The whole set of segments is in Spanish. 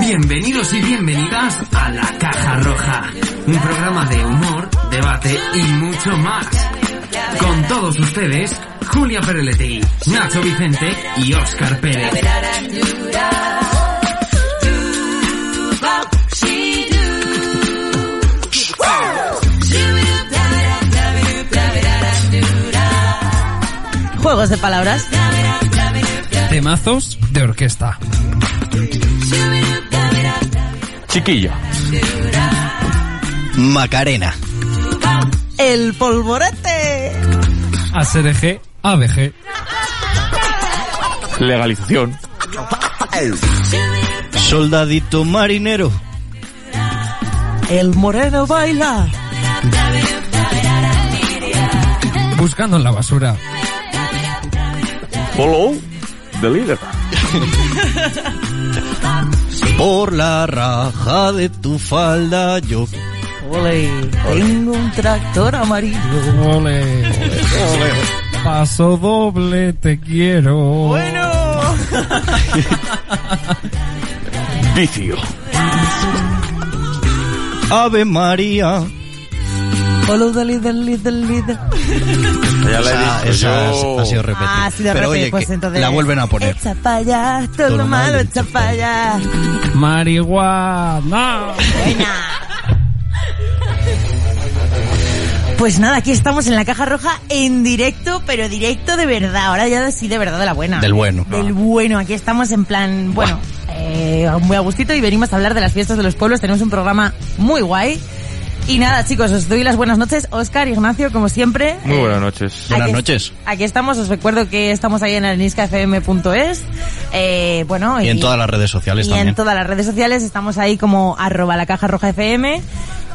Bienvenidos y bienvenidas a La Caja Roja, un programa de humor, debate y mucho más. Con todos ustedes, Julia Pereletti, Nacho Vicente y Óscar Pérez. Juegos de palabras. Temazos de orquesta. Chiquillo. Macarena. El polvorete. ASRG, ABG. Legalización. Soldadito marinero. El moreno baila. Buscando en la basura. Follow the leader. Por la raja de tu falda yo. Ole, tengo un tractor amarillo. Ole. Paso doble, te quiero. Bueno. Vicio. Ave María. Follow the leader, leader, leader. Ya la he dicho esa yo. ha sido repetida. Ah, ha sido Pero repetida, oye, pues entonces- la vuelven a poner. Echa pa' allá, todo lo malo, echa pa' allá. Marihuana. Pues nada, aquí estamos en la caja roja en directo, pero directo de verdad. Ahora ya sí de verdad de la buena. Del bueno. Del bueno. Aquí estamos en plan, bueno, eh, muy a gustito y venimos a hablar de las fiestas de los pueblos. Tenemos un programa muy guay. Y nada, chicos, os doy las buenas noches. Oscar, Ignacio, como siempre. Muy Eh, buenas noches. Buenas noches. Aquí estamos, os recuerdo que estamos ahí en areniscafm.es. Eh, bueno, Y en todas las redes sociales y también. en todas las redes sociales estamos ahí como arroba la caja roja FM.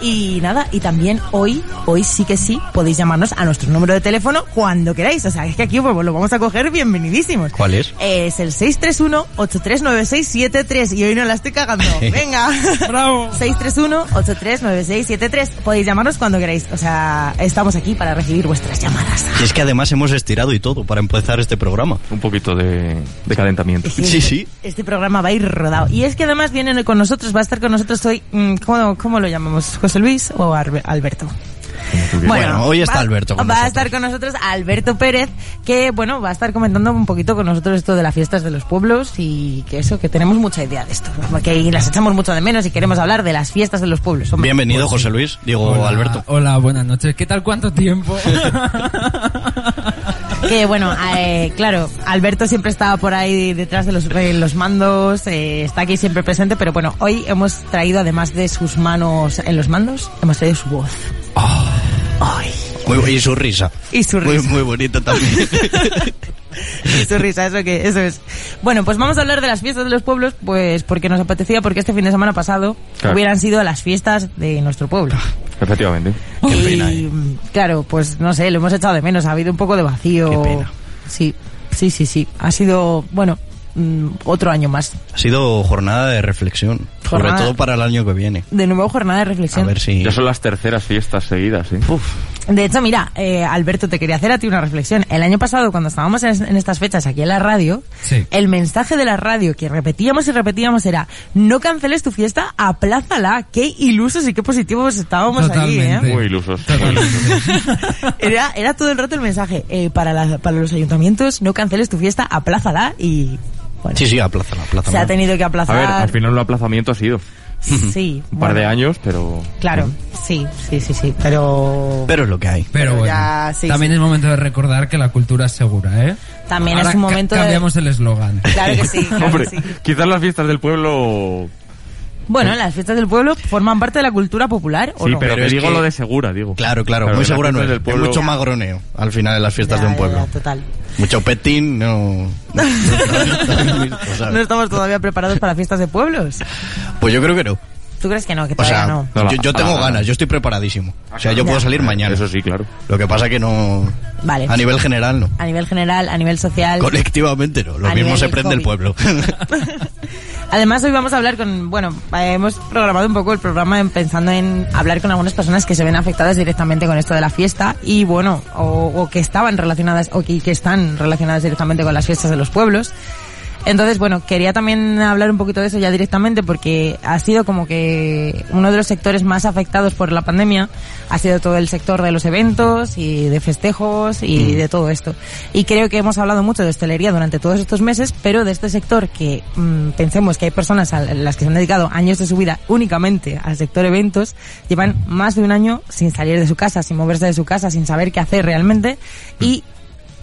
Y nada, y también hoy, hoy sí que sí, podéis llamarnos a nuestro número de teléfono cuando queráis. O sea, es que aquí pues, lo vamos a coger bienvenidísimos. ¿Cuál es? Es el 631-839673 y hoy no la estoy cagando. Venga. Bravo. 631-839673. Podéis llamarnos cuando queráis. O sea, estamos aquí para recibir vuestras llamadas. Y es que además hemos estirado y todo para empezar este programa. Un poquito de, de calentamiento. Sí, sí. Este programa va a ir rodado. Y es que además viene con nosotros, va a estar con nosotros hoy, mm, ¿cómo, cómo lo llamamos? ¿José Luis o Alberto? Bueno, hoy está va- Alberto con Va a estar con nosotros Alberto Pérez, que bueno, va a estar comentando un poquito con nosotros esto de las fiestas de los pueblos y que eso, que tenemos mucha idea de esto, que las echamos mucho de menos y queremos hablar de las fiestas de los pueblos. hombre. Bienvenido, José Luis. Digo, Hola, Alberto. Hola, buenas noches. ¿Qué tal? ¿Cuánto tiempo? Que bueno, eh, claro, Alberto siempre estaba por ahí detrás de los, de los mandos, eh, está aquí siempre presente, pero bueno, hoy hemos traído además de sus manos en los mandos, hemos traído su voz. Ay. Muy, y su risa. Y su Muy, risa. muy bonita también. Y su risa, eso que, eso es. Bueno, pues vamos a hablar de las fiestas de los pueblos, pues porque nos apetecía, porque este fin de semana pasado Claro. hubieran sido las fiestas de nuestro pueblo. Efectivamente. Qué y, pena, eh. claro, pues no sé, lo hemos echado de menos, ha habido un poco de vacío. Qué pena. Sí, sí, sí, sí. Ha sido, bueno, mm, otro año más. Ha sido jornada de reflexión. Sobre todo para el año que viene. De nuevo jornada de A reflexión. ver si... Ya son las terceras fiestas seguidas, ¿eh? De hecho, mira, eh, Alberto, te quería hacer a ti una reflexión. El año pasado, cuando estábamos en, en estas fechas aquí en la radio, Sí. el mensaje de la radio que repetíamos y repetíamos era no canceles tu fiesta, aplázala. Qué ilusos y qué positivos estábamos allí, ¿eh? Totalmente. Muy ilusos. muy ilusos. Era, era todo el rato el mensaje. eh, para, la- para los ayuntamientos, no canceles tu fiesta, aplázala y... Bueno, Sí, sí, aplázala, se ha tenido que A aplazar. ver, al final el aplazamiento ha sido Sí. un par de años, pero... Claro, sí, sí, sí, sí. Pero... Pero es lo que hay. Pero Pero bueno, ya, sí, también sí. es momento de recordar que la cultura es segura, ¿eh? También Ahora es un ca- momento de... Cambiamos el eslogan. Claro que sí, claro Hombre, que sí. quizás las fiestas del pueblo... Bueno, las fiestas del pueblo forman parte de la cultura popular, ¿o Sí, no? pero, Pero te es digo que- lo de segura, digo. Claro, claro, Claro, muy segura no es. del pueblo- Es mucho magroneo al final en las fiestas Ya, de un pueblo. ya, total. Mucho petín, no... no- estamos todavía preparados para fiestas de pueblos. Pues yo creo que no. ¿Tú crees que no? Que O todavía sea, no. Yo, tengo ganas, yo estoy preparadísimo. O sea, yo Ya. puedo salir mañana. Eso sí, claro. Lo que pasa que no... Vale. A nivel general no. A nivel general, a nivel social. Colectivamente no. Lo A mismo se prende el pueblo. Además, hoy vamos a hablar con, bueno, hemos programado un poco el programa en- pensando en hablar con algunas personas que se ven afectadas directamente con esto de la fiesta y, bueno, o, o que estaban relacionadas o que, que están relacionadas directamente con las fiestas de los pueblos. Entonces, bueno, quería también hablar un poquito de eso ya directamente porque ha sido como que uno de los sectores más afectados por la pandemia ha sido todo el sector de los eventos y de festejos y de todo esto. Y creo que hemos hablado mucho de hostelería durante todos estos meses, pero de este sector que mm, pensemos que hay personas a las que se han dedicado años de su vida únicamente al sector eventos, llevan más de un año sin salir de su casa, sin moverse de su casa, sin saber qué hacer realmente y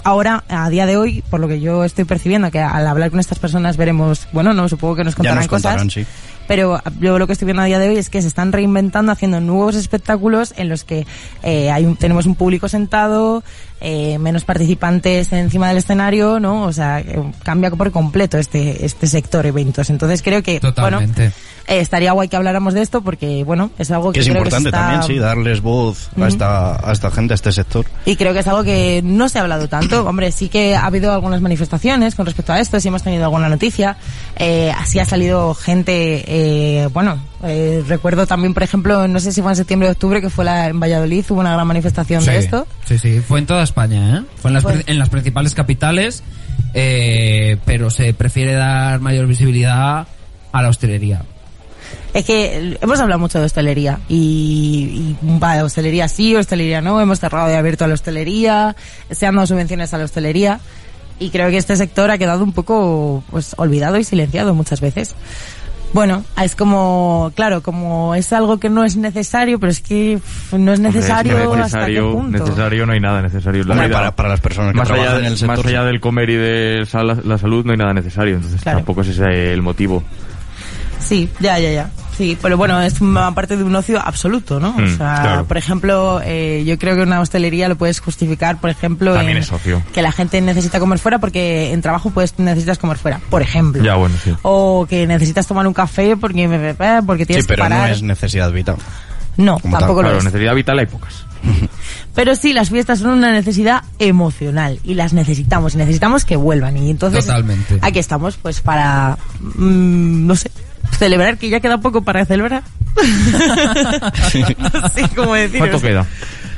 ahora, a día de hoy, por lo que yo estoy percibiendo, que al hablar con estas personas veremos, bueno, no, supongo que nos ya contarán cosas. sí. Pero yo lo que estoy viendo a día de hoy es que se están reinventando, haciendo nuevos espectáculos en los que eh, hay un- tenemos un público sentado, eh, menos participantes encima del escenario, ¿no? O sea, eh, cambia por completo este este sector eventos. Entonces creo que, Totalmente. bueno, eh, estaría guay que habláramos de esto porque, bueno, es algo que, Que es creo importante que está- también, sí, darles voz a, esta, a esta gente, a este sector. y creo que es algo que no se ha hablado tanto. Hombre, sí que ha habido algunas manifestaciones con respecto a esto, sí hemos tenido alguna noticia. Eh, así ha salido gente, eh, bueno, eh, recuerdo también, por ejemplo, no sé si fue en septiembre o octubre, que fue la, en Valladolid, hubo una gran manifestación de esto. Sí, sí, fue en toda España, ¿eh? Fue en las, en las principales capitales, eh, pero se prefiere dar mayor visibilidad a la hostelería. Es que hemos hablado mucho de hostelería y, y va, hostelería sí, hostelería no, hemos cerrado y abierto a la hostelería, se han dado subvenciones a la hostelería y creo que este sector ha quedado un poco pues olvidado y silenciado muchas veces. Bueno, es como, claro, como es algo que no es necesario, pero es que no es Hombre, es que necesario, hasta qué necesario, punto. necesario no hay nada necesario la Hombre, vida. para, para las personas que más trabajan allá, en el sector. más allá del comer y de la salud no hay nada necesario, entonces Claro. tampoco es ese el motivo. Sí, ya, ya, ya. Sí, pero bueno, es una parte de un ocio absoluto, ¿no? o Mm, sea, claro. por ejemplo, eh, yo creo que una hostelería lo puedes justificar, por ejemplo, También en es ocio. que la gente necesita comer fuera porque en trabajo pues necesitas comer fuera, por ejemplo. Ya, bueno, sí. O que necesitas tomar un café porque eh, porque Sí, tienes pero que no parar. es necesidad vital. No, como tampoco Claro, lo es. necesidad vital hay pocas. Pero sí, las fiestas son una necesidad emocional y las necesitamos y necesitamos que vuelvan. Y entonces Totalmente. aquí estamos pues para, mm, no sé, celebrar que ya queda poco para celebrar. no sé cómo decir. ¿Cuánto queda?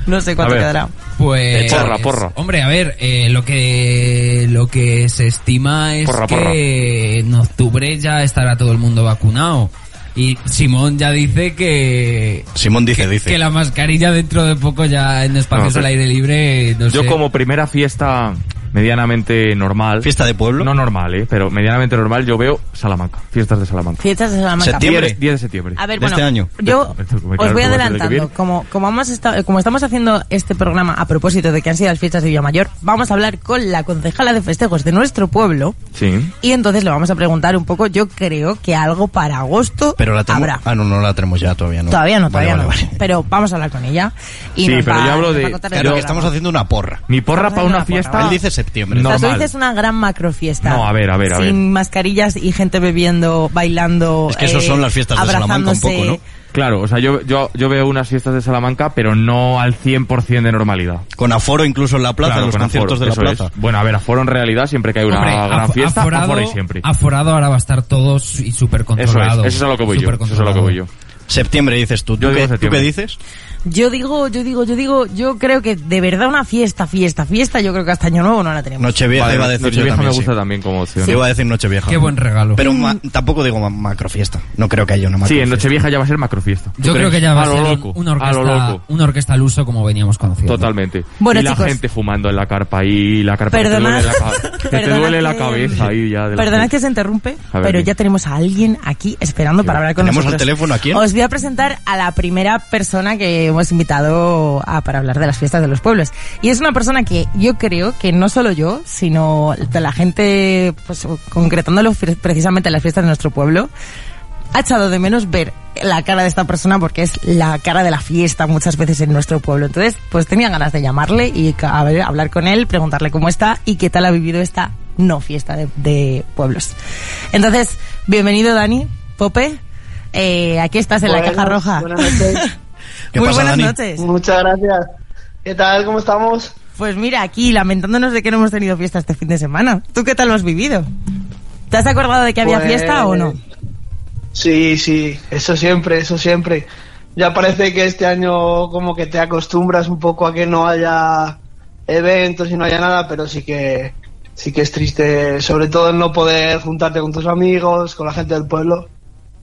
No sé cuánto quedará. Pues Porra, porra. Hombre, a ver, eh, lo que lo que se estima es Porra, que porra. en octubre ya estará todo el mundo vacunado. Y Simón ya dice que Simón dice, dice. que la mascarilla dentro de poco ya en espacios No, al aire libre, no Yo sé. como primera fiesta medianamente normal. ¿Fiesta de pueblo? No normal, ¿eh? Pero medianamente normal yo veo Salamanca. Fiestas de Salamanca. Fiestas de Salamanca. Septiembre. 10, 10 de septiembre. A ver, de bueno, este año. yo os voy adelantando. Como, como, hemos estado, como estamos haciendo este programa a propósito de que han sido las fiestas de Villamayor, vamos a hablar con la concejala de festejos de nuestro pueblo Sí. y entonces le vamos a preguntar un poco, yo creo que algo para agosto Pero la tenemos. habrá. Ah, no, no la tenemos ya, todavía no. Todavía no, todavía vale, no. vale. Pero vamos a hablar con ella. Y Sí, nos pero va- yo hablo de- Claro, que estamos haciendo una porra. Mi porra para una porra, fiesta. Él dice septiembre. O sea, tú dices una gran macrofiesta. No, a ver, a ver, a Sin ver. mascarillas y gente bebiendo, bailando. Es que esos eh, son las fiestas de Salamanca un abrazándose. poco, ¿no? Claro, o sea, yo, yo, yo veo unas fiestas de Salamanca, pero no al 100% de normalidad. Con aforo incluso en la plaza, Claro, en los con conciertos aforo, de la eso plaza. es. Bueno, a ver, aforo en realidad siempre que hay una Hombre, gran fiesta, aforado, aforo hay siempre. aforado ahora va a estar todo su- y súper Eso controlado. es, eso es a lo que voy yo, eso es a lo que voy yo. Septiembre dices tú. ¿Tú, Yo digo qué, ¿Tú septiembre. qué dices? Yo digo, yo digo, yo digo, yo creo que de verdad una fiesta, fiesta, fiesta, yo creo que hasta Año Nuevo no la tenemos. Nochevieja Vale, iba a decir yo Nochevieja también, me gusta sí. también como opción. Iba a decir Nochevieja. Qué buen regalo. Pero ma- tampoco digo ma- macrofiesta. No creo que haya una Sí, en Nochevieja ya va a ser macrofiesta. ¿Tú Yo creo que ya va a, lo ser un- loco, una, a lo orquesta, loco. una orquesta al uso como veníamos conociendo. Totalmente. Bueno, y la chicos. gente fumando en la carpa ahí, la carpa Perdonad, que te duele la, ca- que te perdonad duele la que- cabeza ahí ya. De gente. que se interrumpe, A ver, pero ya tenemos a alguien aquí esperando para hablar con ¿Tenemos nosotros. al teléfono a quién? Os voy a presentar a la primera persona que hemos invitado a, para hablar de las fiestas de los pueblos. Y es una persona que yo creo que no solo yo, sino la gente, pues concretándolo precisamente en las fiestas de nuestro pueblo, ha echado de menos ver la cara de esta persona porque es la cara de la fiesta muchas veces en nuestro pueblo. Entonces, pues tenía ganas de llamarle y a ver, hablar con él, preguntarle cómo está y qué tal ha vivido esta no fiesta de, de pueblos. Entonces, bienvenido Dani, Pope. Eh, aquí estás en la Buenas, caja roja. buenas noches. ¿Qué Muy pasa, buenas Dani? noches. Muchas gracias. ¿Qué tal? ¿Cómo estamos? Pues mira, aquí lamentándonos de que no hemos tenido fiesta este fin de semana. ¿Tú qué tal lo has vivido? ¿Te has acordado de que había Pues, fiesta o no? Sí, sí, eso siempre, eso siempre. Ya parece que este año como que te acostumbras un poco a que no haya eventos y no haya nada, pero sí que sí que es triste, sobre todo el no poder juntarte con tus amigos, con la gente del pueblo.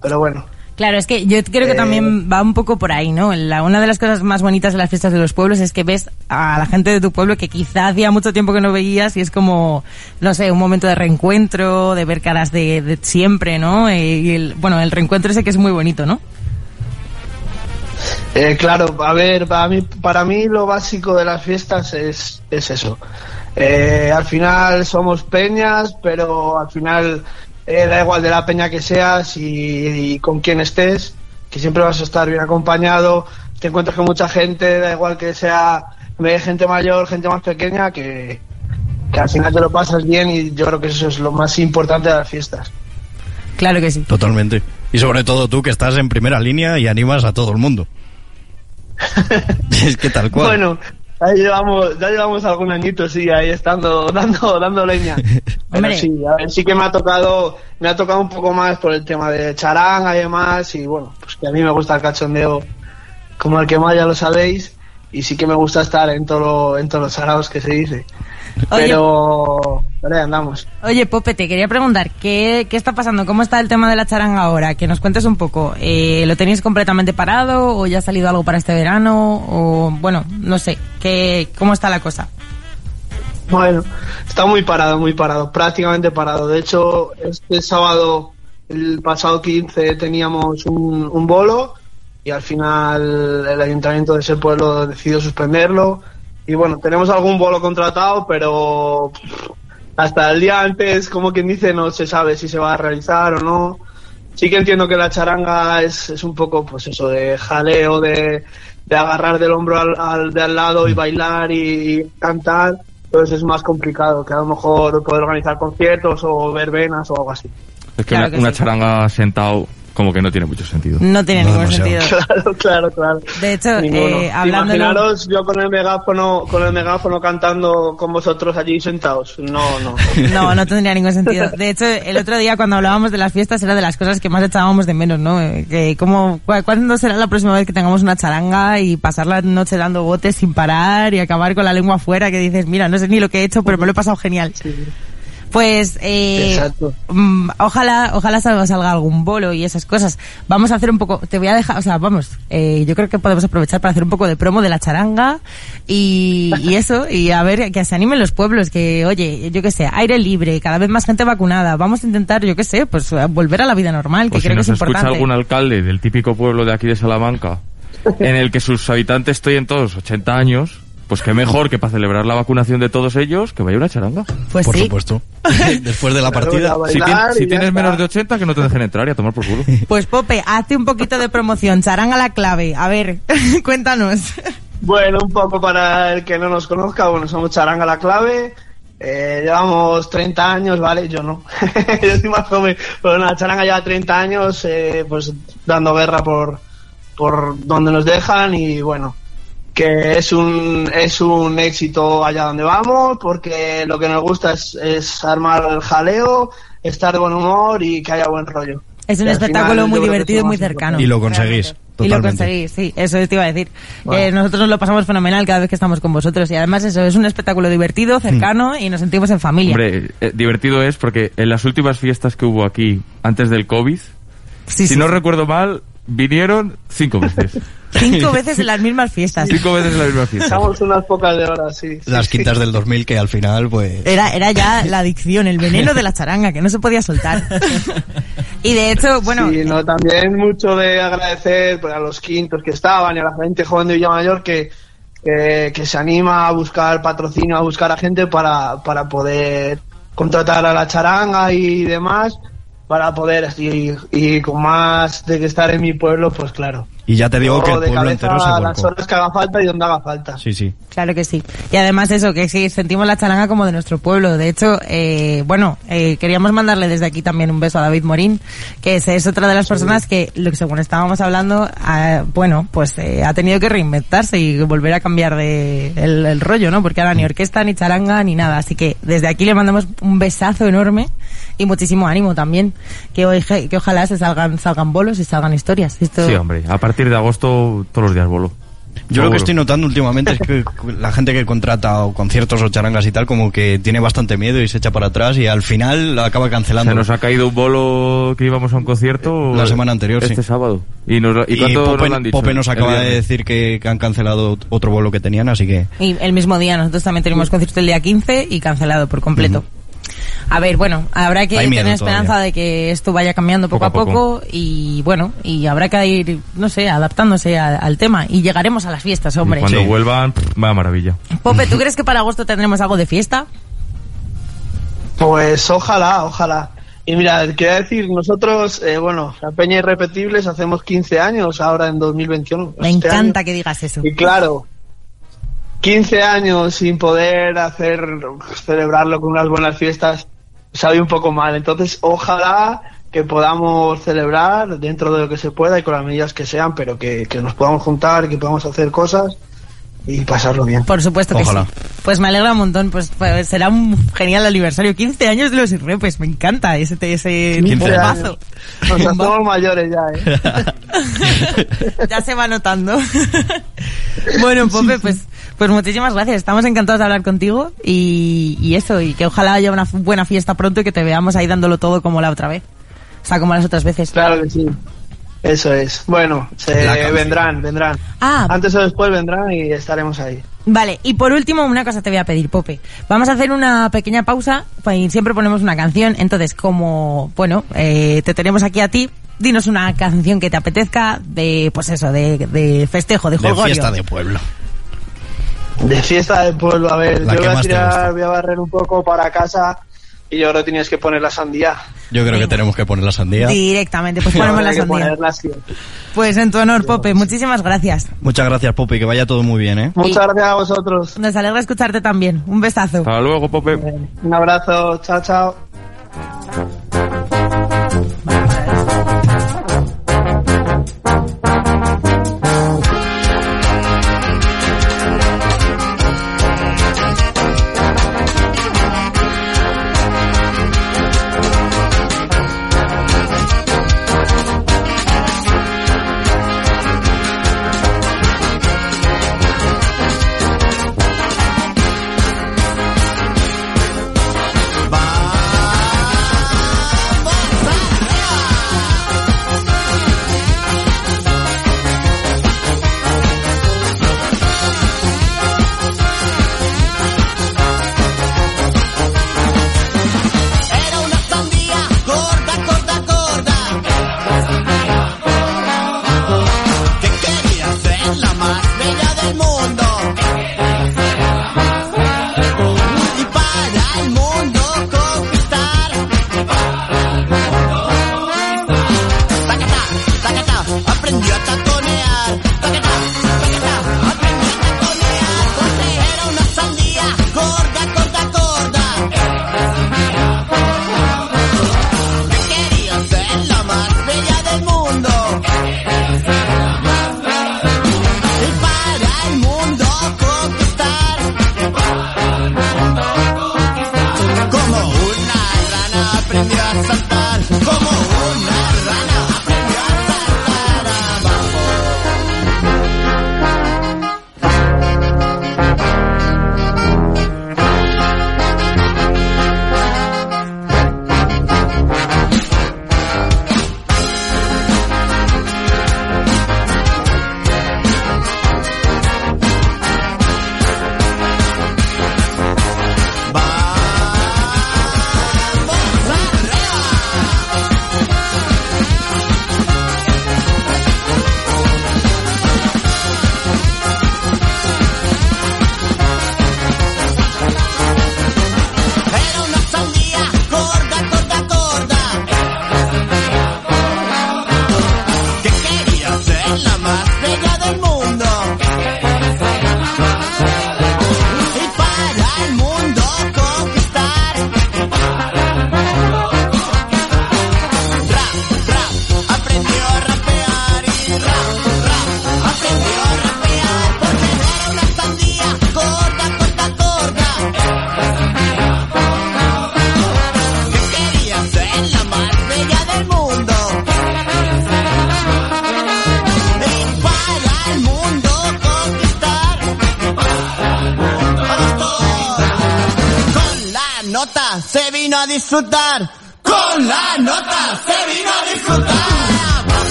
Pero bueno, Claro, es que yo creo que Eh, también va un poco por ahí, ¿no? La, una de las cosas más bonitas de las fiestas de los pueblos es que ves a la gente de tu pueblo que quizá hacía mucho tiempo que no veías y es como, no sé, un momento de reencuentro, de ver caras de, de siempre, ¿no? Eh, y el, bueno, el reencuentro ese que es muy bonito, ¿no? Eh, claro, a ver, para mí, para mí lo básico de las fiestas es, es eso. Eh, al final somos peñas, pero al final eh, da igual de la peña que seas y, y con quién estés, que siempre vas a estar bien acompañado, te encuentras con mucha gente, da igual que sea gente mayor, gente más pequeña, que, que al final te lo pasas bien y yo creo que eso es lo más importante de las fiestas. Claro que sí. Totalmente. Y sobre todo tú que estás en primera línea y animas a todo el mundo. es que tal cual. Bueno, ahí llevamos, ya llevamos algún añito, sí, ahí estando, dando, dando leña. Pero Hombre. sí, a ver, sí que me ha tocado, me ha tocado un poco más por el tema de charanga y demás, y bueno, pues que a mí me gusta el cachondeo como el que más ya lo sabéis, y sí que me gusta estar en todo, en todos los saraos que se dice. Oye. Pero, ahí andamos. Oye, Pope, te quería preguntar, ¿qué, ¿qué está pasando? ¿Cómo está el tema de la charanga ahora? Que nos cuentes un poco. Eh, ¿Lo tenéis completamente parado o ya ha salido algo para este verano? O, bueno, no sé, ¿qué, ¿cómo está la cosa? Bueno, está muy parado, muy parado, prácticamente parado. De hecho, este sábado, el pasado 15, teníamos un, un bolo y al final el ayuntamiento de ese pueblo decidió suspenderlo. Y bueno, tenemos algún bolo contratado, pero hasta el día antes, como quien dice, no se sabe si se va a realizar o no. Sí que entiendo que la charanga es, es un poco, pues eso, de jaleo, de, de agarrar del hombro al, al de al lado y bailar y, y cantar. Entonces es más complicado que a lo mejor poder organizar conciertos o verbenas o algo así. Es que Claro una, que una sí. charanga sentado como que no tiene mucho sentido. No tiene No ningún demasiado. sentido. Claro, claro, claro. De hecho, Ninguno. eh, hablándolo- Imaginaros yo con el megáfono, con el megáfono cantando con vosotros allí sentados. No, no. No, no tendría ningún sentido. De hecho, el otro día cuando hablábamos de las fiestas era de las cosas que más echábamos de menos, ¿no? Que cómo, cu- ¿Cuándo será la próxima vez que tengamos una charanga y pasar la noche dando botes sin parar y acabar con la lengua afuera que dices, mira, no sé ni lo que he hecho, pero me lo he pasado genial. Pues, eh, Exacto. mm, ojalá, ojalá salga, salga algún bolo y esas cosas. Vamos a hacer un poco, te voy a dejar, o sea, vamos, eh, yo creo que podemos aprovechar para hacer un poco de promo de la charanga y, y eso, y a ver, que se animen los pueblos, que, oye, yo qué sé, aire libre, cada vez más gente vacunada, vamos a intentar, yo qué sé, pues volver a la vida normal, que Pues si creo que nos es escucha importante. algún alcalde del típico pueblo de aquí de Salamanca, en el que sus habitantes estoy en todos 80 años, pues qué mejor que para celebrar la vacunación de todos ellos, que vaya una charanga. Pues Por sí. supuesto. Después de la partida. Si, tien- tienes está. menos de 80, que no te dejen entrar y a tomar por culo. Pues Pope, hazte un poquito de promoción, charanga la clave, a ver, cuéntanos. Bueno, un poco para el que no nos conozca, bueno, somos Charanga la Clave eh, llevamos 30 años, ¿vale? Yo no. Yo estoy más joven. Pero la charanga lleva 30 años, eh, pues dando guerra por, por donde nos dejan y bueno, que es un, es un éxito allá donde vamos porque lo que nos gusta es, es armar el jaleo, estar de buen humor y que haya buen rollo. Es un espectáculo final, muy divertido y muy cercano. Y lo conseguís. Y lo conseguís, sí, eso te iba a decir. Bueno. Eh, nosotros nos lo pasamos fenomenal cada vez que estamos con vosotros y además eso es un espectáculo divertido, cercano y nos sentimos en familia. Hombre, eh, divertido es porque en las últimas fiestas que hubo aquí antes del COVID, Sí, si sí, no sí. recuerdo mal, vinieron cinco veces. Cinco veces en las mismas fiestas. cinco veces en la misma fiesta. Estamos unas pocas de horas, sí. sí, Las sí. quintas del 2000 que al final, pues... Era, era ya la adicción, el veneno de la charanga, que no se podía soltar. y de hecho, bueno, Sí, no, también mucho de agradecer pues, a los quintos que estaban y a la gente joven de Villamayor que, que, que se anima a buscar patrocinio, a buscar a gente para, para poder contratar a la charanga y demás, para poder, y, y con más de que estar en mi pueblo, pues claro. Y ya te digo que el de pueblo entero se a las volcó. horas que haga falta y donde haga falta. Sí, sí. Claro que sí. Y además eso, que sí, sentimos la charanga como de nuestro pueblo. De hecho, eh, bueno, eh, queríamos mandarle desde aquí también un beso a David Morín, que es, es otra de las personas que, lo que según estábamos hablando, ah, bueno, pues eh, ha tenido que reinventarse y volver a cambiar de el, el rollo, ¿no? Porque ahora ni orquesta, ni charanga, ni nada. Así que desde aquí le mandamos un besazo enorme y muchísimo ánimo también. Que, hoy, que ojalá se salgan, salgan bolos y salgan historias. Esto, Sí, hombre, partir de agosto todos los días bolo. Yo lo Seguro. que estoy notando últimamente es que la gente que contrata o conciertos o charangas y tal, como que tiene bastante miedo y se echa para atrás y al final acaba cancelando. Se nos ha caído un bolo que íbamos a un concierto La semana anterior, este sí. sábado. ¿Y, nos, ¿y Y cuánto Pope, nos lo han dicho? Pope nos El acaba de decir que, que han cancelado otro vuelo que tenían, así que... Y el mismo día, nosotros también tenemos concierto el día 15 y cancelado por completo. A ver, bueno, habrá que Hay tener esperanza todavía. de que esto vaya cambiando poco, a poco, y bueno, y habrá que ir, no sé, adaptándose a- al tema y llegaremos a las fiestas, Y hombre. cuando Sí. vuelvan, vaya maravilla. Pope, ¿tú crees que para agosto tendremos algo de fiesta? Pues ojalá, ojalá. Y mira, quiero decir, nosotros, eh, bueno, la Peña Irrepetibles hacemos 15 años ahora en 2021. Me este encanta año. que digas eso. Y claro, 15 años sin poder hacer, celebrarlo con unas buenas fiestas, sabe un poco mal. Entonces, ojalá que podamos celebrar dentro de lo que se pueda y con las medidas que sean, pero que, que nos podamos juntar, que podamos hacer cosas y pasarlo bien. Por supuesto que Ojalá. sí. Pues me alegra un montón, pues, pues será un genial aniversario. 15 años de los irrepes, me encanta ese, ese 15 bombazo. Nos hacemos mayores ya, ¿eh? ya se va notando. bueno, Pope, pues, pues muchísimas gracias. Estamos encantados de hablar contigo y, y eso, y que ojalá haya una buena fiesta pronto y que te veamos ahí dándolo todo como la otra vez. O sea, como las otras veces. Claro que sí. Eso es. Bueno, se vendrán, vendrán. Ah, Antes o después vendrán y estaremos ahí. Vale, y por último, una cosa te voy a pedir, Pope. Vamos a hacer una pequeña pausa, pues, y siempre ponemos una canción. Entonces, como, bueno, eh, te tenemos aquí a ti, dinos una canción que te apetezca de, pues eso, de, de festejo, de De jolgorio. fiesta de pueblo. De fiesta del pueblo, a ver, La yo voy a tirar, voy a barrer un poco para casa y yo creo que tienes que poner la sandía. Yo creo que tenemos que poner la sandía. Directamente, pues ponemos la sandía. Pues en tu honor, Pope, muchísimas gracias. Muchas gracias, Pope, y que vaya todo muy bien, ¿eh? Muchas gracias a vosotros. Nos alegra escucharte también. Un besazo. Hasta luego, Pope. Un abrazo, chao, chao.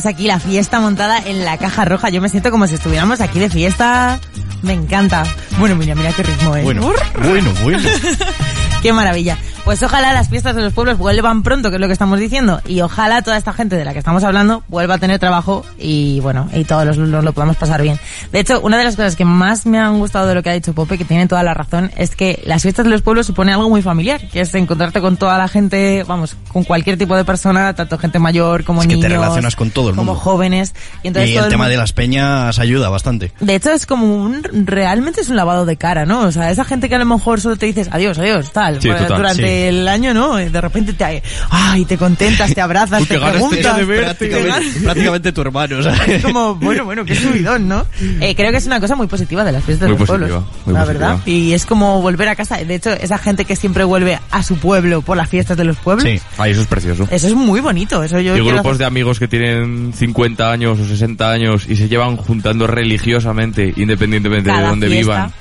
Tenemos aquí la fiesta montada en la caja roja. Yo me siento como si estuviéramos aquí de fiesta. Me encanta. Bueno, mira, mira qué ritmo es. Bueno, bueno, bueno. Qué maravilla. Pues ojalá las fiestas de los pueblos vuelvan pronto, que es lo que estamos diciendo, y ojalá toda esta gente de la que estamos hablando vuelva a tener trabajo y bueno, y todos los lunes lo podamos pasar bien. De hecho, una de las cosas que más me han gustado de lo que ha dicho Pope, que tiene toda la razón, es que las fiestas de los pueblos supone algo muy familiar, que es encontrarte con toda la gente, vamos, con cualquier tipo de persona, tanto gente mayor como Es que te niños, relacionas con todo el como mundo. jóvenes, y entonces Y todo el el tema mundo- de las peñas ayuda bastante. de hecho, es como un. Realmente es un lavado de cara, ¿no? O sea, esa gente que a lo mejor solo te dices adiós, adiós, tal. Sí, pues, total, durante sí. El año, ¿no? Y de repente te. ¡Ay! Te contentas, te abrazas, Uy, te preguntas. de verte. Prácticamente, prácticamente tu hermano, ¿sabes? Es como, bueno, bueno, qué subidón, ¿no? Eh, creo que es una cosa muy positiva de las fiestas Muy de los positiva, pueblos. muy la positiva. verdad. Y es como volver a casa. De hecho, esa gente que siempre vuelve a su pueblo por las fiestas de los pueblos. Sí. Ay, eso es precioso. Eso es muy bonito. Eso yo Y quiero grupos hacer- de amigos que tienen 50 años o 60 años y se llevan juntando religiosamente, independientemente de cada dónde fiesta. vivan.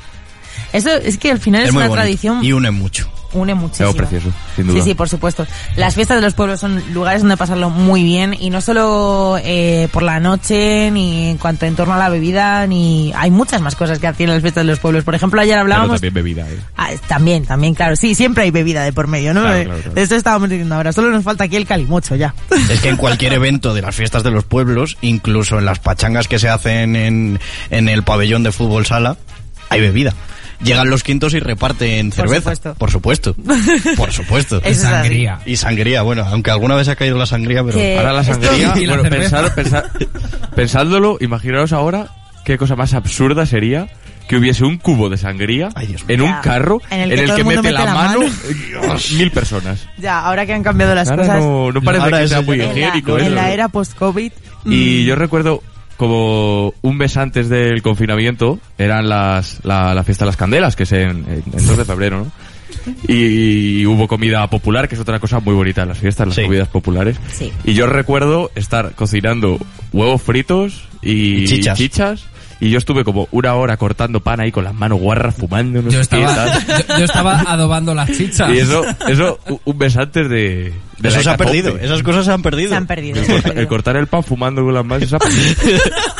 Eso es que al final es, Es una bonito. tradición Y une mucho. Une muchísimo. Algo precioso, sin duda. Sí, sí, por supuesto. Las fiestas de los pueblos son lugares donde pasarlo muy bien y no solo eh, por la noche, ni en cuanto en torno a la bebida, ni hay muchas más cosas que hacer en las fiestas de los pueblos. Por ejemplo, ayer Pero hablábamos... también bebida, ¿eh? Ah, también, también, claro. Sí, siempre hay bebida de por medio, ¿no? Claro, claro, claro. De esto estábamos diciendo ahora. Solo nos falta aquí el calimocho ya. Es que en cualquier evento de las fiestas de los pueblos, incluso en las pachangas que se hacen en, en el pabellón de fútbol sala, hay bebida. Llegan los quintos y reparten Por cerveza. supuesto. Por supuesto. Por supuesto. Eso es así. Sangría. Y sangría, bueno, aunque alguna vez ha caído la sangría, pero... Ahora la sangría, Y la bueno, pensar- pensándolo, imaginaros ahora qué cosa más absurda sería que hubiese un cubo de sangría Ay, en un carro En en el que el mete, mete la, la mano, mano. mil personas. Ya, ahora que han cambiado las Ahora cosas no, no parece que sea muy higiénico. en la era post-COVID. Y mm, yo recuerdo como un mes antes del confinamiento eran las la, la fiesta de las candelas, que es en, en, en 2 de febrero, ¿no? Y, hubo comida popular, que es otra cosa muy bonita en las fiestas, las Sí. comidas populares. Sí. Y yo recuerdo estar cocinando huevos fritos y, Y chichas. Y yo estuve como una hora cortando pan ahí con las manos guarras, fumando, no Yo sé estaba, yo, yo estaba adobando las chichas. Y eso, eso un mes antes de... de Eso se ha perdido, esas cosas se han perdido. Se han perdido. El, se han corta- perdido. el cortar el pan fumando con las manos, esa,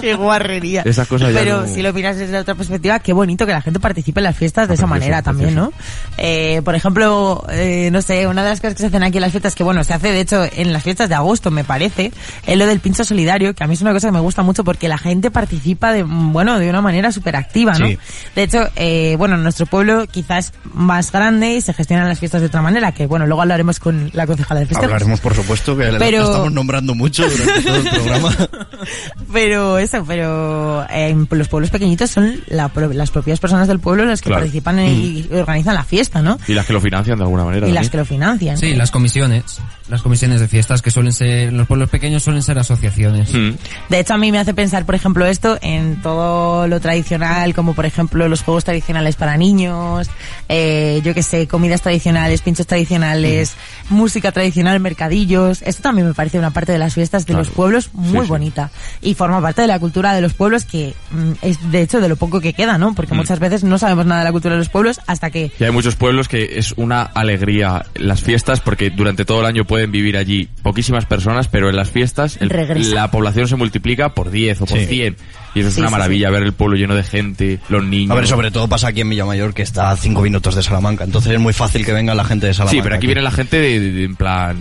Qué guarrería. Esas cosas ya Pero no- si lo miras desde otra perspectiva, qué bonito que la gente participe en las fiestas de esa precioso, manera también, ¿no? Eh, por ejemplo, eh, no sé, una de las cosas que se hacen aquí en las fiestas, que bueno, se hace de hecho en las fiestas de agosto, me parece, es lo del pincho solidario, que a mí es una cosa que me gusta mucho porque la gente participa de, bueno, de una manera súper activa, ¿no? Sí. De hecho, eh, bueno, nuestro pueblo quizás es más grande y se gestionan las fiestas de otra manera, que bueno, luego hablaremos con la concejala de festejos. Hablaremos, por supuesto, que la Pero- estamos nombrando mucho durante todo el programa. Pero eso, pero en los pueblos pequeñitos son la pro- las propias personas del pueblo las que Claro. participan y organizan la fiesta, ¿no? y las que lo financian de alguna manera. Y las también. que lo financian. Sí, las comisiones. Las comisiones de fiestas que suelen ser, en los pueblos pequeños suelen ser asociaciones. Mm. De hecho, a mí me hace pensar, por ejemplo, esto en todo lo tradicional, como por ejemplo los juegos tradicionales para niños, eh, yo que sé, comidas tradicionales, pinchos tradicionales, música tradicional, mercadillos. Esto también me parece una parte de las fiestas de Claro. los pueblos muy Sí, sí. bonita. Y forma parte de la cultura de los pueblos que mm, es de hecho de lo poco que queda, ¿no? Porque Mm. muchas veces no sabemos nada de la cultura de los pueblos hasta que Y hay muchos pueblos que es una alegría las fiestas porque durante todo el año pueden vivir allí poquísimas personas, pero en las fiestas el- la población se multiplica por 10 o por Sí. 100. Y eso es Sí, una sí, maravilla, ver el pueblo lleno de gente, los niños. A ver, sobre todo pasa aquí en Villamayor, que está a cinco minutos de Salamanca. Entonces es muy fácil que venga la gente de Salamanca. Sí, pero aquí viene la gente de, en plan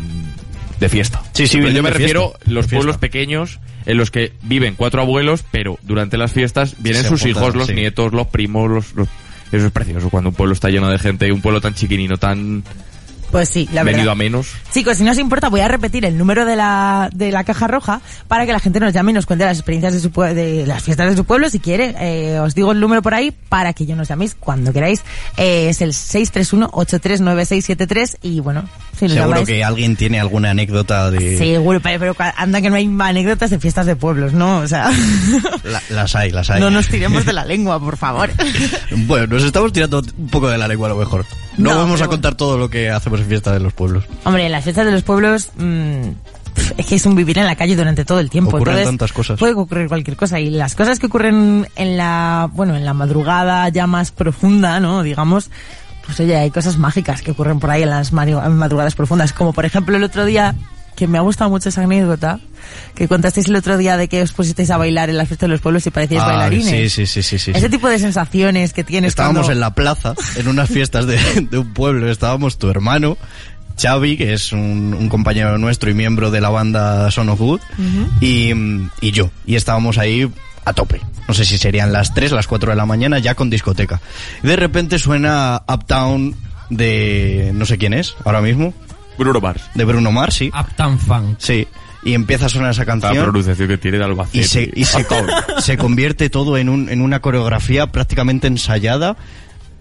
de fiesta. Sí, sí, Pero yo me refiero fiesta, los pueblos pequeños en los que viven cuatro abuelos, pero durante las fiestas vienen sus juntan, hijos, los nietos, los primos, los, los- Eso es precioso, cuando un pueblo está lleno de gente, un pueblo tan chiquinino, tan Pues sí, la venido verdad. a menos. Chicos, si no os importa, voy a repetir el número de la, de la caja roja para que la gente nos llame y nos cuente las experiencias de, su, pue- de las fiestas de su pueblo. Si quiere, eh, os digo el número por ahí para que yo nos llaméis cuando queráis. Eh, es el 631-839673 y bueno, nos Seguro que alguien tiene alguna anécdota de... Seguro, pero, pero anda que no hay anécdotas de fiestas de pueblos, ¿no? O sea, La- las hay, las hay. no nos tiremos de la lengua, por favor. Bueno, nos estamos tirando un poco de la lengua a lo mejor. No, No, vamos a contar todo lo que hacemos en fiesta de los pueblos. Hombre, en las fiestas de los pueblos mm, pf, es que es un vivir en la calle durante todo el tiempo. Ocurren Entonces, tantas cosas. Puede ocurrir cualquier cosa y las cosas que ocurren en la, bueno, en la madrugada ya más profunda, ¿no? Digamos, pues oye, hay cosas mágicas que ocurren por ahí en las madrugadas profundas, como por ejemplo el otro día que me ha gustado mucho esa anécdota que contasteis el otro día de que os pusisteis a bailar en las fiestas de los pueblos y parecíais Ah, bailarines. sí, sí, sí, sí, sí, Ese sí. tipo de sensaciones que tienes Estábamos cuando- en la plaza, en unas fiestas de, de un pueblo. Estábamos tu hermano, Xavi, que es un, un compañero nuestro y miembro de la banda Son of Good, y, y yo. Y estábamos ahí a tope. No sé si serían las 3, las 4 de la mañana, ya con discoteca. Y de repente suena Uptown de... no sé quién es, ahora mismo. Bruno Mars. De Bruno Mars, sí. Uptown Funk. Sí. Y empieza a sonar esa La canción. pronunciación que tiene de Albacete. y se, y se, se convierte todo en, un, en una coreografía prácticamente ensayada.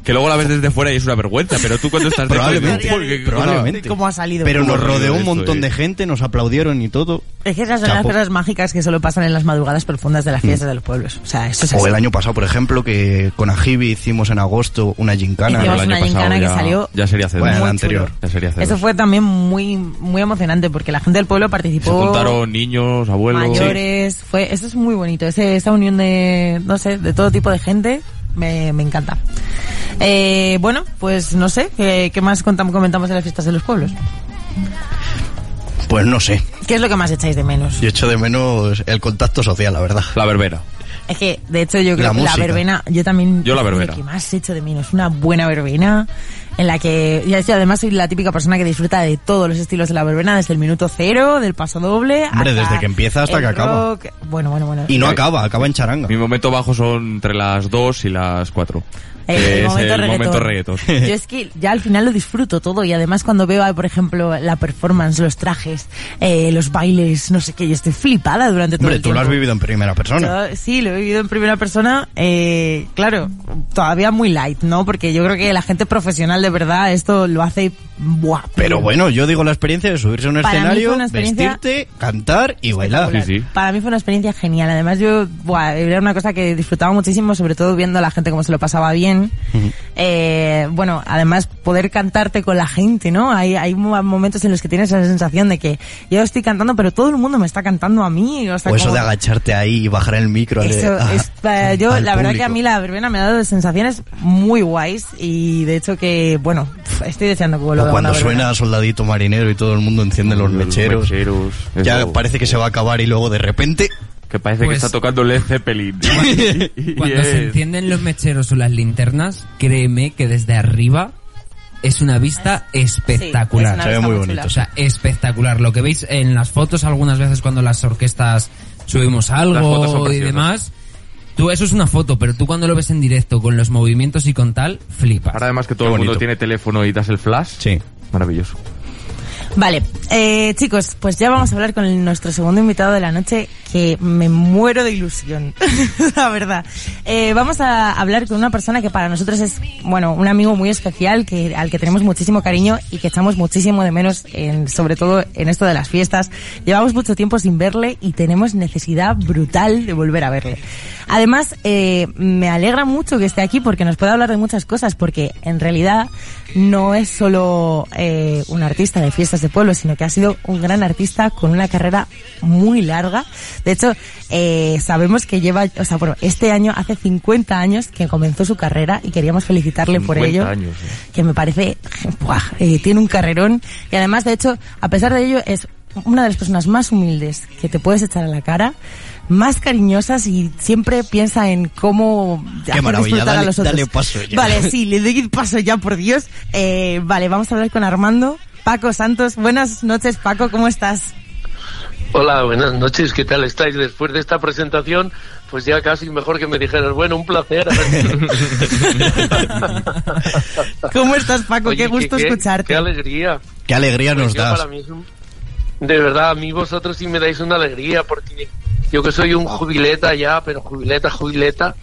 Que luego la ves desde fuera y es una vergüenza, pero tú cuando estás dentro Probablemente, dices, "Uy, qué cosa". probablemente. ¿Cómo ha salido? Pero ¿Cómo nos rodeó un esto, montón de gente, nos aplaudieron y todo. Es que esas son las Chapo. cosas mágicas que solo pasan en las madrugadas profundas de las fiestas de los pueblos. O sea, eso es así. O el año pasado, por ejemplo, que con Ajibi hicimos en agosto una gincana. Hicimos el una año pasado gincana que ya, salió ya sería hace Bueno, anterior. Ya sería hace Eso fue también muy muy emocionante porque la gente del pueblo participó. Se juntaron niños, abuelos. mayores, fue eso es muy bonito, ese, esa unión de no sé, de todo tipo de gente me, me encanta. Eh, bueno, pues no sé, ¿qué, qué más contamos, comentamos de las fiestas de los pueblos? Pues no sé. ¿Qué es lo que más echáis de menos? Yo echo de menos el contacto social, la verdad. La verbena. Es que, de hecho, yo creo La que la verbena, yo también... Yo la verbena. Que más echo de menos, una buena verbena, en la que, ya sé, además soy la típica persona que disfruta de todos los estilos de la verbena, desde el minuto cero, del paso doble... Hombre, hasta desde que empieza hasta que acaba. rock. Bueno, bueno, bueno. Y no acaba, acaba en charanga. Mi momento bajo son entre las 2 y las 4. El, el momento el reggaetón. momento reggaetón. Yo es que ya al final lo disfruto todo y además cuando veo, por ejemplo, la performance, los trajes, eh, los bailes, no sé qué, yo estoy flipada durante todo Hombre, el tú lo has tiempo. vivido en primera persona. Yo, sí, lo he vivido en primera persona. Eh, claro, todavía muy light, ¿no? Porque yo creo que la gente profesional de verdad esto lo hace. Buah, Pero bueno, yo digo la experiencia de subirse a un Para escenario, vestirte, cantar y bailar. Sí, sí. Para mí fue una experiencia genial. Además, yo, buah, era una cosa que disfrutaba muchísimo, sobre todo viendo a la gente cómo se lo pasaba bien. Eh, bueno, además, poder cantarte con la gente, ¿no? Hay, hay mo- momentos en los que tienes esa sensación de que yo estoy cantando, pero todo el mundo me está cantando a mí. O, sea, O eso como- de agacharte ahí y bajar el micro. al- Eso a- es, eh, yo, la verdad que a mí la verbena me ha dado sensaciones muy guays y de hecho que, bueno, estoy deseando que vuelva O a cuando verbena. suena Soldadito Marinero y todo el mundo enciende los mecheros. mecheros, Ya parece que se va a acabar y luego de repente... Que parece que Pues- está tocando Led Zeppelin. Y Cuando se encienden los mecheros o las linternas, créeme que desde arriba es una vista espectacular. Sí, es una Se ve vista muy muy bonito. O sea, espectacular. Lo que veis en las fotos algunas veces cuando las orquestas subimos algo y demás, tú eso es una foto, pero tú cuando lo ves en directo con los movimientos y con tal, flipas. Ahora además que todo Qué el mundo tiene teléfono y das el flash. Sí. Maravilloso. Vale, eh, chicos, pues ya vamos a hablar con nuestro segundo invitado de la noche, que me muero de ilusión, la verdad. Eh, vamos a hablar con una persona que para nosotros es, bueno, un amigo muy especial, que al que tenemos muchísimo cariño y que echamos muchísimo de menos, en, sobre todo en esto de las fiestas. Llevamos mucho tiempo sin verle y tenemos necesidad brutal de volver a verle. Además, eh, me alegra mucho que esté aquí porque nos puede hablar de muchas cosas, porque en realidad no es solo eh, un artista de fiestas de pueblo, sino que ha sido un gran artista con una carrera muy larga. De hecho, eh, sabemos que lleva, o sea, bueno, este año hace 50 años que comenzó su carrera y queríamos felicitarle por 50 ello. años, eh. Que me parece, ¡buah! eh, tiene un carrerón y además, de hecho, a pesar de ello, es una de las personas más humildes que te puedes echar a la cara, más cariñosas y siempre piensa en cómo hacer disfrutar a dale- los otros. dale paso ya. Vale, sí, le doy paso ya, por Dios. Eh, vale, vamos a hablar con Armando. Paco Santos, buenas noches, Paco, ¿cómo estás? Hola, buenas noches, ¿qué tal estáis? Después de esta presentación pues ya casi mejor que me dijeras, bueno, un placer. ¿Cómo estás, Paco? Oye, qué gusto qué- escucharte. Qué alegría. Qué alegría Pues nos yo das. para mí es un- De verdad, a mí vosotros sí me dais una alegría porque yo que soy un jubileta ya, pero jubileta, jubileta,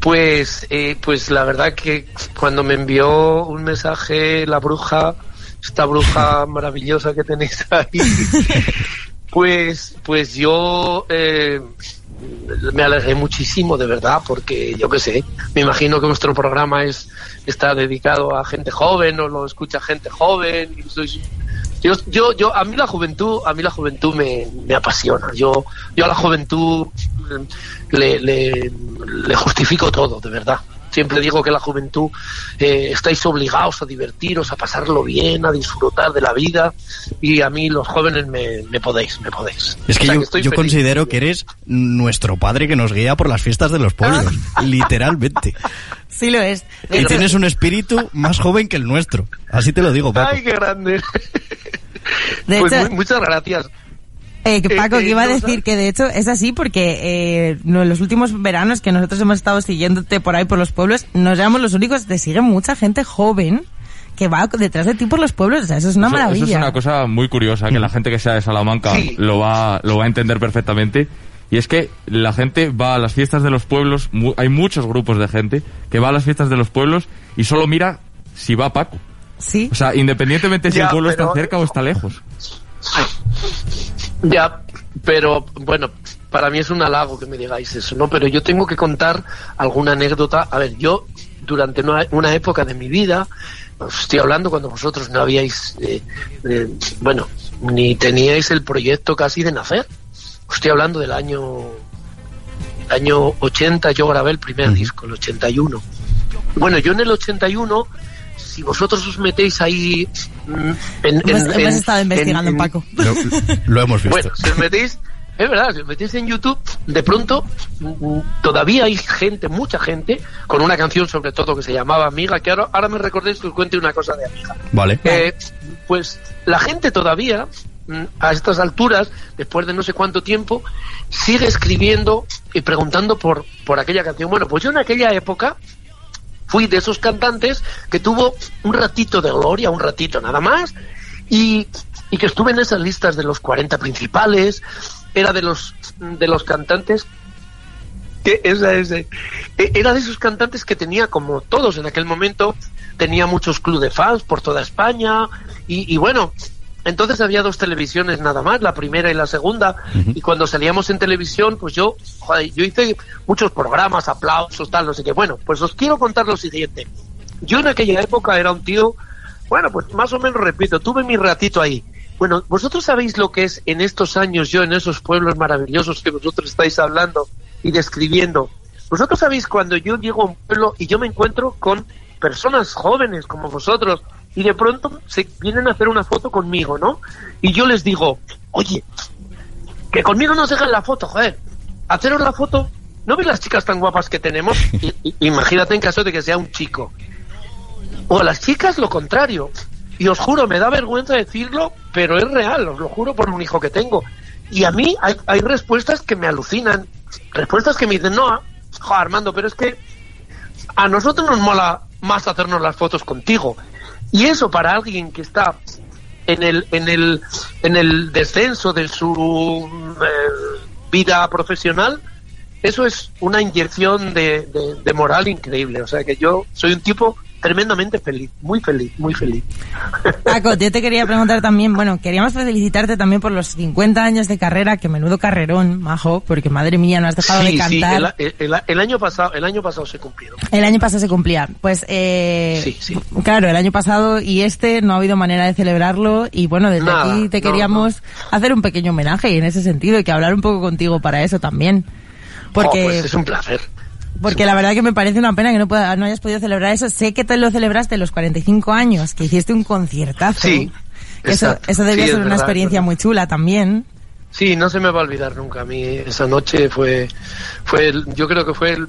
pues, eh, pues la verdad que cuando me envió un mensaje la bruja, esta bruja maravillosa que tenéis ahí, pues, pues yo eh, me alegré muchísimo, de verdad, porque yo qué sé, me imagino que vuestro programa es está dedicado a gente joven o lo escucha gente joven. Y sois- yo, yo, yo, a mí la juventud, a mí la juventud me, me apasiona. Yo, yo a la juventud le, le, le justifico todo, de verdad. Siempre digo que la juventud eh, estáis obligados a divertiros, a pasarlo bien, a disfrutar de la vida y a mí los jóvenes me, me podéis, me podéis. Es que O sea, yo, considero que eres nuestro padre que nos guía por las fiestas de los pueblos. literalmente. Sí lo es. Y tienes un espíritu más joven que el nuestro. Así te lo digo, Paco. Ay, qué grande. De Pues hecho, muchas gracias. Eh, que Paco, Eh, eh, que iba a decir que de hecho es así porque eh, en los últimos veranos que nosotros hemos estado siguiéndote por ahí por los pueblos, no éramos los únicos, te sigue mucha gente joven que va detrás de ti por los pueblos, o sea, eso es una Eso- maravilla. Eso es una cosa muy curiosa, que la gente que sea de Salamanca Sí. lo, va, lo va a entender perfectamente. Y es que la gente va a las fiestas de los pueblos, mu- hay muchos grupos de gente que va a las fiestas de los pueblos y solo mira si va Paco. Sí. O sea, independientemente si Ya, el pueblo pero- está cerca o está lejos. Ya, pero bueno, para mí es un halago que me digáis eso, ¿no? Pero yo tengo que contar alguna anécdota. A ver, yo durante una, una época de mi vida, os estoy hablando cuando vosotros no habíais, eh, eh, bueno, ni teníais el proyecto casi de nacer. Os Estoy hablando del año, año 80, yo grabé el primer disco, el 81. Bueno, yo en el 81, si vosotros os metéis ahí mm, en, hemos, en- hemos en- estado investigando, en- en- Paco. Lo, lo hemos visto. bueno, si os metéis, es verdad, si os metéis en YouTube, de pronto mm, todavía hay gente, mucha gente, con una canción sobre todo que se llamaba Amiga, que ahora, ahora me recordéis que os cuente una cosa de Amiga. Vale. Eh, pues la gente todavía, mm, a estas alturas, después de no sé cuánto tiempo, sigue escribiendo y preguntando por, por aquella canción. Bueno, pues yo en aquella época fui de esos cantantes que tuvo un ratito de gloria, un ratito nada más, y, y que estuve en esas listas de los 40 principales, era de los, de los cantantes que esa es de- e- era de esos cantantes que tenía como todos en aquel momento tenía muchos clubes de fans por toda España y, y bueno entonces había dos televisiones nada más la primera y la segunda y cuando salíamos en televisión pues yo joder, yo hice muchos programas aplausos tal no sé qué. Bueno pues os quiero contar lo siguiente. Yo en aquella época era un tío bueno pues más o menos repito tuve mi ratito ahí. Bueno vosotros sabéis lo que es en estos años yo en esos pueblos maravillosos que vosotros estáis hablando y describiendo. Vosotros sabéis cuando yo llego a un pueblo y yo me encuentro con personas jóvenes como vosotros y de pronto se vienen a hacer una foto conmigo, ¿no? Y yo les digo, oye, que conmigo no se hagan la foto, joder, haceros la foto, ¿no ves las chicas tan guapas que tenemos? I- imagínate en caso de que sea un chico. O a las chicas lo contrario. Y os juro, me da vergüenza decirlo, pero es real, os lo juro por un hijo que tengo. Y a mí hay, hay respuestas que me alucinan. Respuestas que me dicen, no, jo, Armando, pero es que a nosotros nos mola más hacernos las fotos contigo. Y eso para alguien que está en el, en el, en el descenso de su eh, vida profesional, eso es una inyección de, de- de moral increíble. O sea que yo soy un tipo tremendamente feliz, muy feliz, muy feliz. Paco, yo te quería preguntar también, bueno, queríamos felicitarte también por los 50 años de carrera, que menudo carrerón, majo, porque madre mía, no has dejado de Sí, sí, cantar. el, el- el año pasado, el año pasado se cumplieron. El año pasado se cumplía. Pues, eh, Sí, sí. claro, el año pasado y este no ha habido manera de celebrarlo y bueno, desde Nada, aquí te no, queríamos hacer un pequeño homenaje en ese sentido y que hablar un poco contigo para eso también. Porque, Oh, pues es un placer. Porque la verdad que me parece una pena que no, pueda- no hayas podido celebrar eso. Sé que te lo celebraste los 45 años, que hiciste un conciertazo. Sí, Eso, eso debía Sí, es ser una verdad, experiencia es verdad. muy chula también. Sí, no se me va a olvidar nunca. A mí esa noche fue, fue el- yo creo que fue el-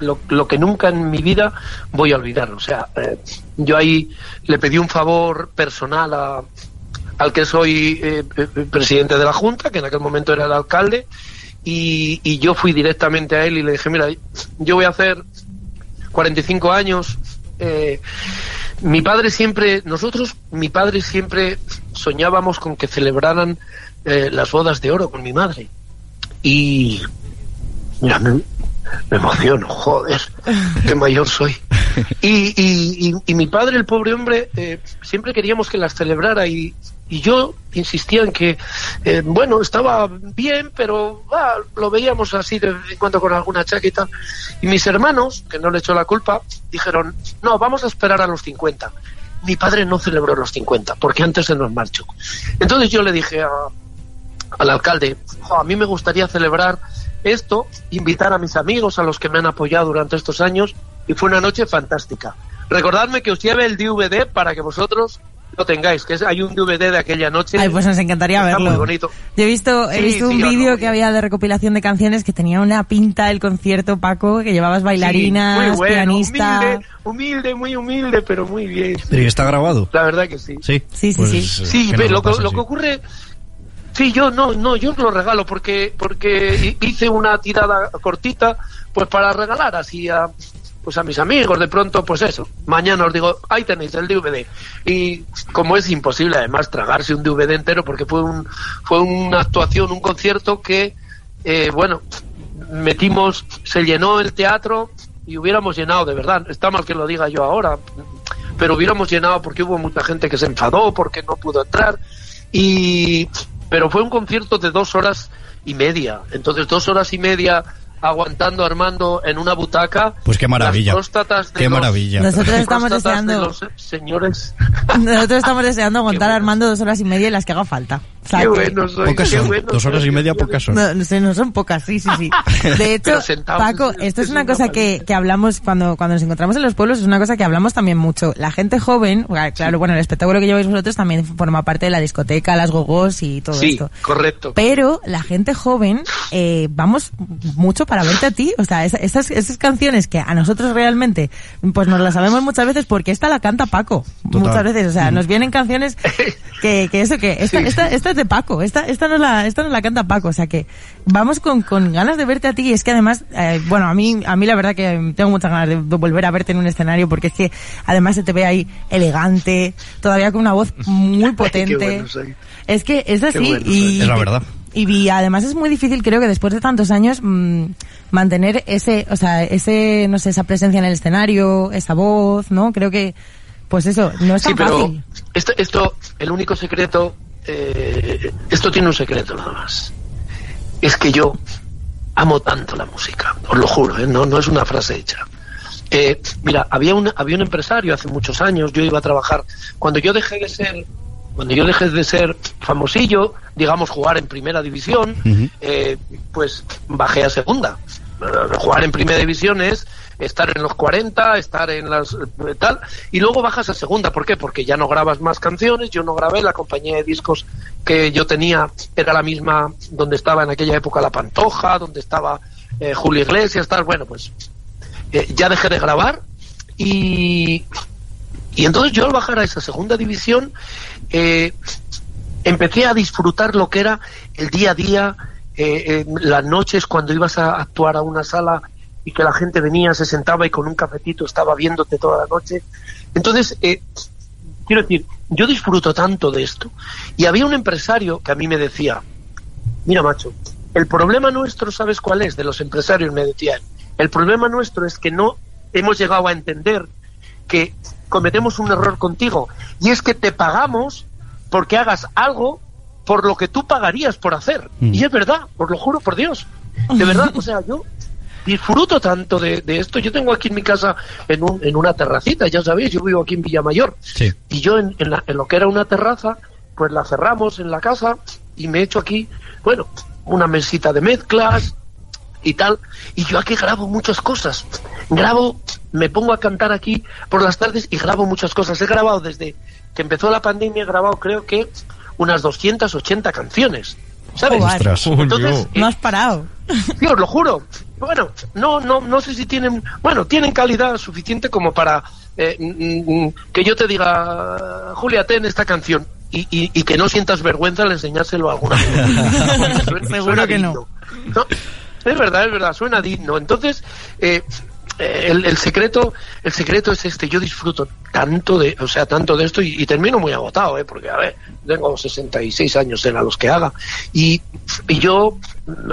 lo, lo que nunca en mi vida voy a olvidar. O sea, eh, yo ahí le pedí un favor personal a, al que soy eh, eh, presidente de la Junta, que en aquel momento era el alcalde, y, y yo fui directamente a él y le dije, mira, yo voy a hacer 45 años. eh, mi padre siempre, nosotros, mi padre siempre soñábamos con que celebraran eh, las bodas de oro con mi madre. Y mira, me, me emociono, joder, qué mayor soy. Y, y, y- y mi padre, el pobre hombre, eh, siempre queríamos que las celebrara y, y yo insistía en que, eh, bueno, estaba bien, pero ah, lo veíamos así de vez en cuando con alguna chaqueta. Y mis hermanos, que no le echó la culpa, dijeron, no, vamos a esperar a los 50. Mi padre no celebró los 50, porque antes se nos marchó. Entonces yo le dije a, al alcalde, "Jo, a mí me gustaría celebrar esto, invitar a mis amigos, a los que me han apoyado durante estos años, y fue una noche fantástica. Recordadme que os lleve el DVD para que vosotros lo tengáis, que es, hay un DVD de aquella noche. Ay, pues nos encantaría Está verlo. muy bonito. Yo he visto, he Sí, visto un vídeo no, que había de recopilación de canciones que tenía una pinta del concierto, Paco, que llevabas bailarinas, Sí, muy bueno, pianista. Humilde, humilde, muy humilde, pero muy bien. Pero ¿y está grabado? La verdad que sí. Sí. Sí, sí, Pues, sí. eh, Sí, lo, que- pase, lo sí. que ocurre. Sí, yo no, no, yo lo regalo porque porque hi- hice una tirada cortita, pues para regalar así a pues a mis amigos, de pronto, pues eso. Mañana os digo, ahí tenéis el DVD. Y como es imposible además tragarse un DVD entero, porque fue un fue una actuación, un concierto que, eh, bueno, metimos, se llenó el teatro y hubiéramos llenado, de verdad. Está mal que lo diga yo ahora, pero hubiéramos llenado porque hubo mucha gente que se enfadó, porque no pudo entrar. Y, pero fue un concierto de dos horas y media. Entonces, dos horas y media aguantando, armando en una butaca. Pues qué maravilla. Las próstatas de Qué los- maravilla. Nosotros las estamos de deseando- los señores. Nosotros estamos deseando aguantar bueno. armando dos horas y media y las que haga falta. O sea, Qué que- bueno soy, Pocas qué son. bueno Dos horas y media pocas son. No, no sé, no son pocas, sí, sí, sí. De hecho, Paco, es- esto es una cosa que, que hablamos cuando, cuando nos encontramos en los pueblos, es una cosa que hablamos también mucho. La gente joven, claro, bueno, el espectáculo que lleváis vosotros también forma parte de la discoteca, las gogos y todo Sí, esto. correcto. Pero la gente joven, eh, vamos mucho para verte a ti. O sea, esa- esas, esas canciones que a nosotros realmente, pues nos las sabemos muchas veces porque esta la canta Paco. Total. Muchas veces. O sea, nos vienen canciones que, que eso, que esta, Sí, esta, esta es de Paco. Esta, esta no la, esta no la canta Paco. O sea que vamos con, con ganas de verte a ti. Y es que además, eh, bueno, a mí, a mí la verdad que tengo muchas ganas de volver a verte en un escenario porque es que además se te ve ahí elegante, todavía con una voz muy potente. bueno soy. Es que es así bueno y. Es la verdad. Y vi- además es muy difícil, creo que después de tantos años, mm, mantener ese, o sea, ese, no sé, esa presencia en el escenario, esa voz, ¿no? Creo que, pues eso, no es tan Sí, pero fácil. esto, esto, el único secreto, eh, esto tiene un secreto nada más. Es que yo amo tanto la música, os lo juro, ¿eh? no, no es una frase hecha. Eh, mira, había un, había un empresario hace muchos años, yo iba a trabajar, cuando yo dejé de ser, cuando yo dejé de ser famosillo, digamos jugar en primera división, eh, pues bajé a segunda. Jugar en primera división es estar en los 40, estar en las eh, tal, y luego bajas a segunda. ¿Por qué? Porque ya no grabas más canciones, yo no grabé, la compañía de discos que yo tenía era la misma donde estaba en aquella época La Pantoja, donde estaba eh, Julio Iglesias, tal. Bueno, pues eh, ya dejé de grabar y, y entonces yo al bajar a esa segunda división eh, empecé a disfrutar lo que era el día a día, eh, eh, las noches cuando ibas a actuar a una sala y que la gente venía, se sentaba y con un cafetito estaba viéndote toda la noche. Entonces, eh, quiero decir, yo disfruto tanto de esto. Y había un empresario que a mí me decía, mira macho, el problema nuestro, ¿sabes cuál es? De los empresarios, me decía él. El problema nuestro es que no hemos llegado a entender que cometemos un error contigo. Y es que te pagamos porque hagas algo por lo que tú pagarías por hacer. Mm. Y es verdad, os lo juro por Dios. De verdad, o sea, yo disfruto tanto de, de esto. Yo tengo aquí en mi casa, en, un, en una terracita, ya sabéis, yo vivo aquí en Villamayor. Sí. Y yo en, en la- en lo que era una terraza, pues la cerramos en la casa y me he hecho aquí, bueno, una mesita de mezclas y tal. Y yo aquí grabo muchas cosas. Grabo, me pongo a cantar aquí por las tardes y grabo muchas cosas. He grabado desde que empezó la pandemia, he grabado creo que unas 280 canciones. ¿Sabes? Ostras. Entonces, No has parado. Sí, os lo juro. Bueno, no, no, no sé si tienen, bueno, tienen calidad suficiente como para eh, mm, mm, que yo te diga, Julia, ten esta canción. y, y- y que no sientas vergüenza al enseñárselo a alguna Seguro que. No, es verdad, es verdad, suena digno. Entonces, eh, el, el secreto, el secreto es este. Yo disfruto tanto de, o sea, tanto de esto y, y termino muy agotado, eh, porque a ver, tengo 66 años en a los que haga y, y yo,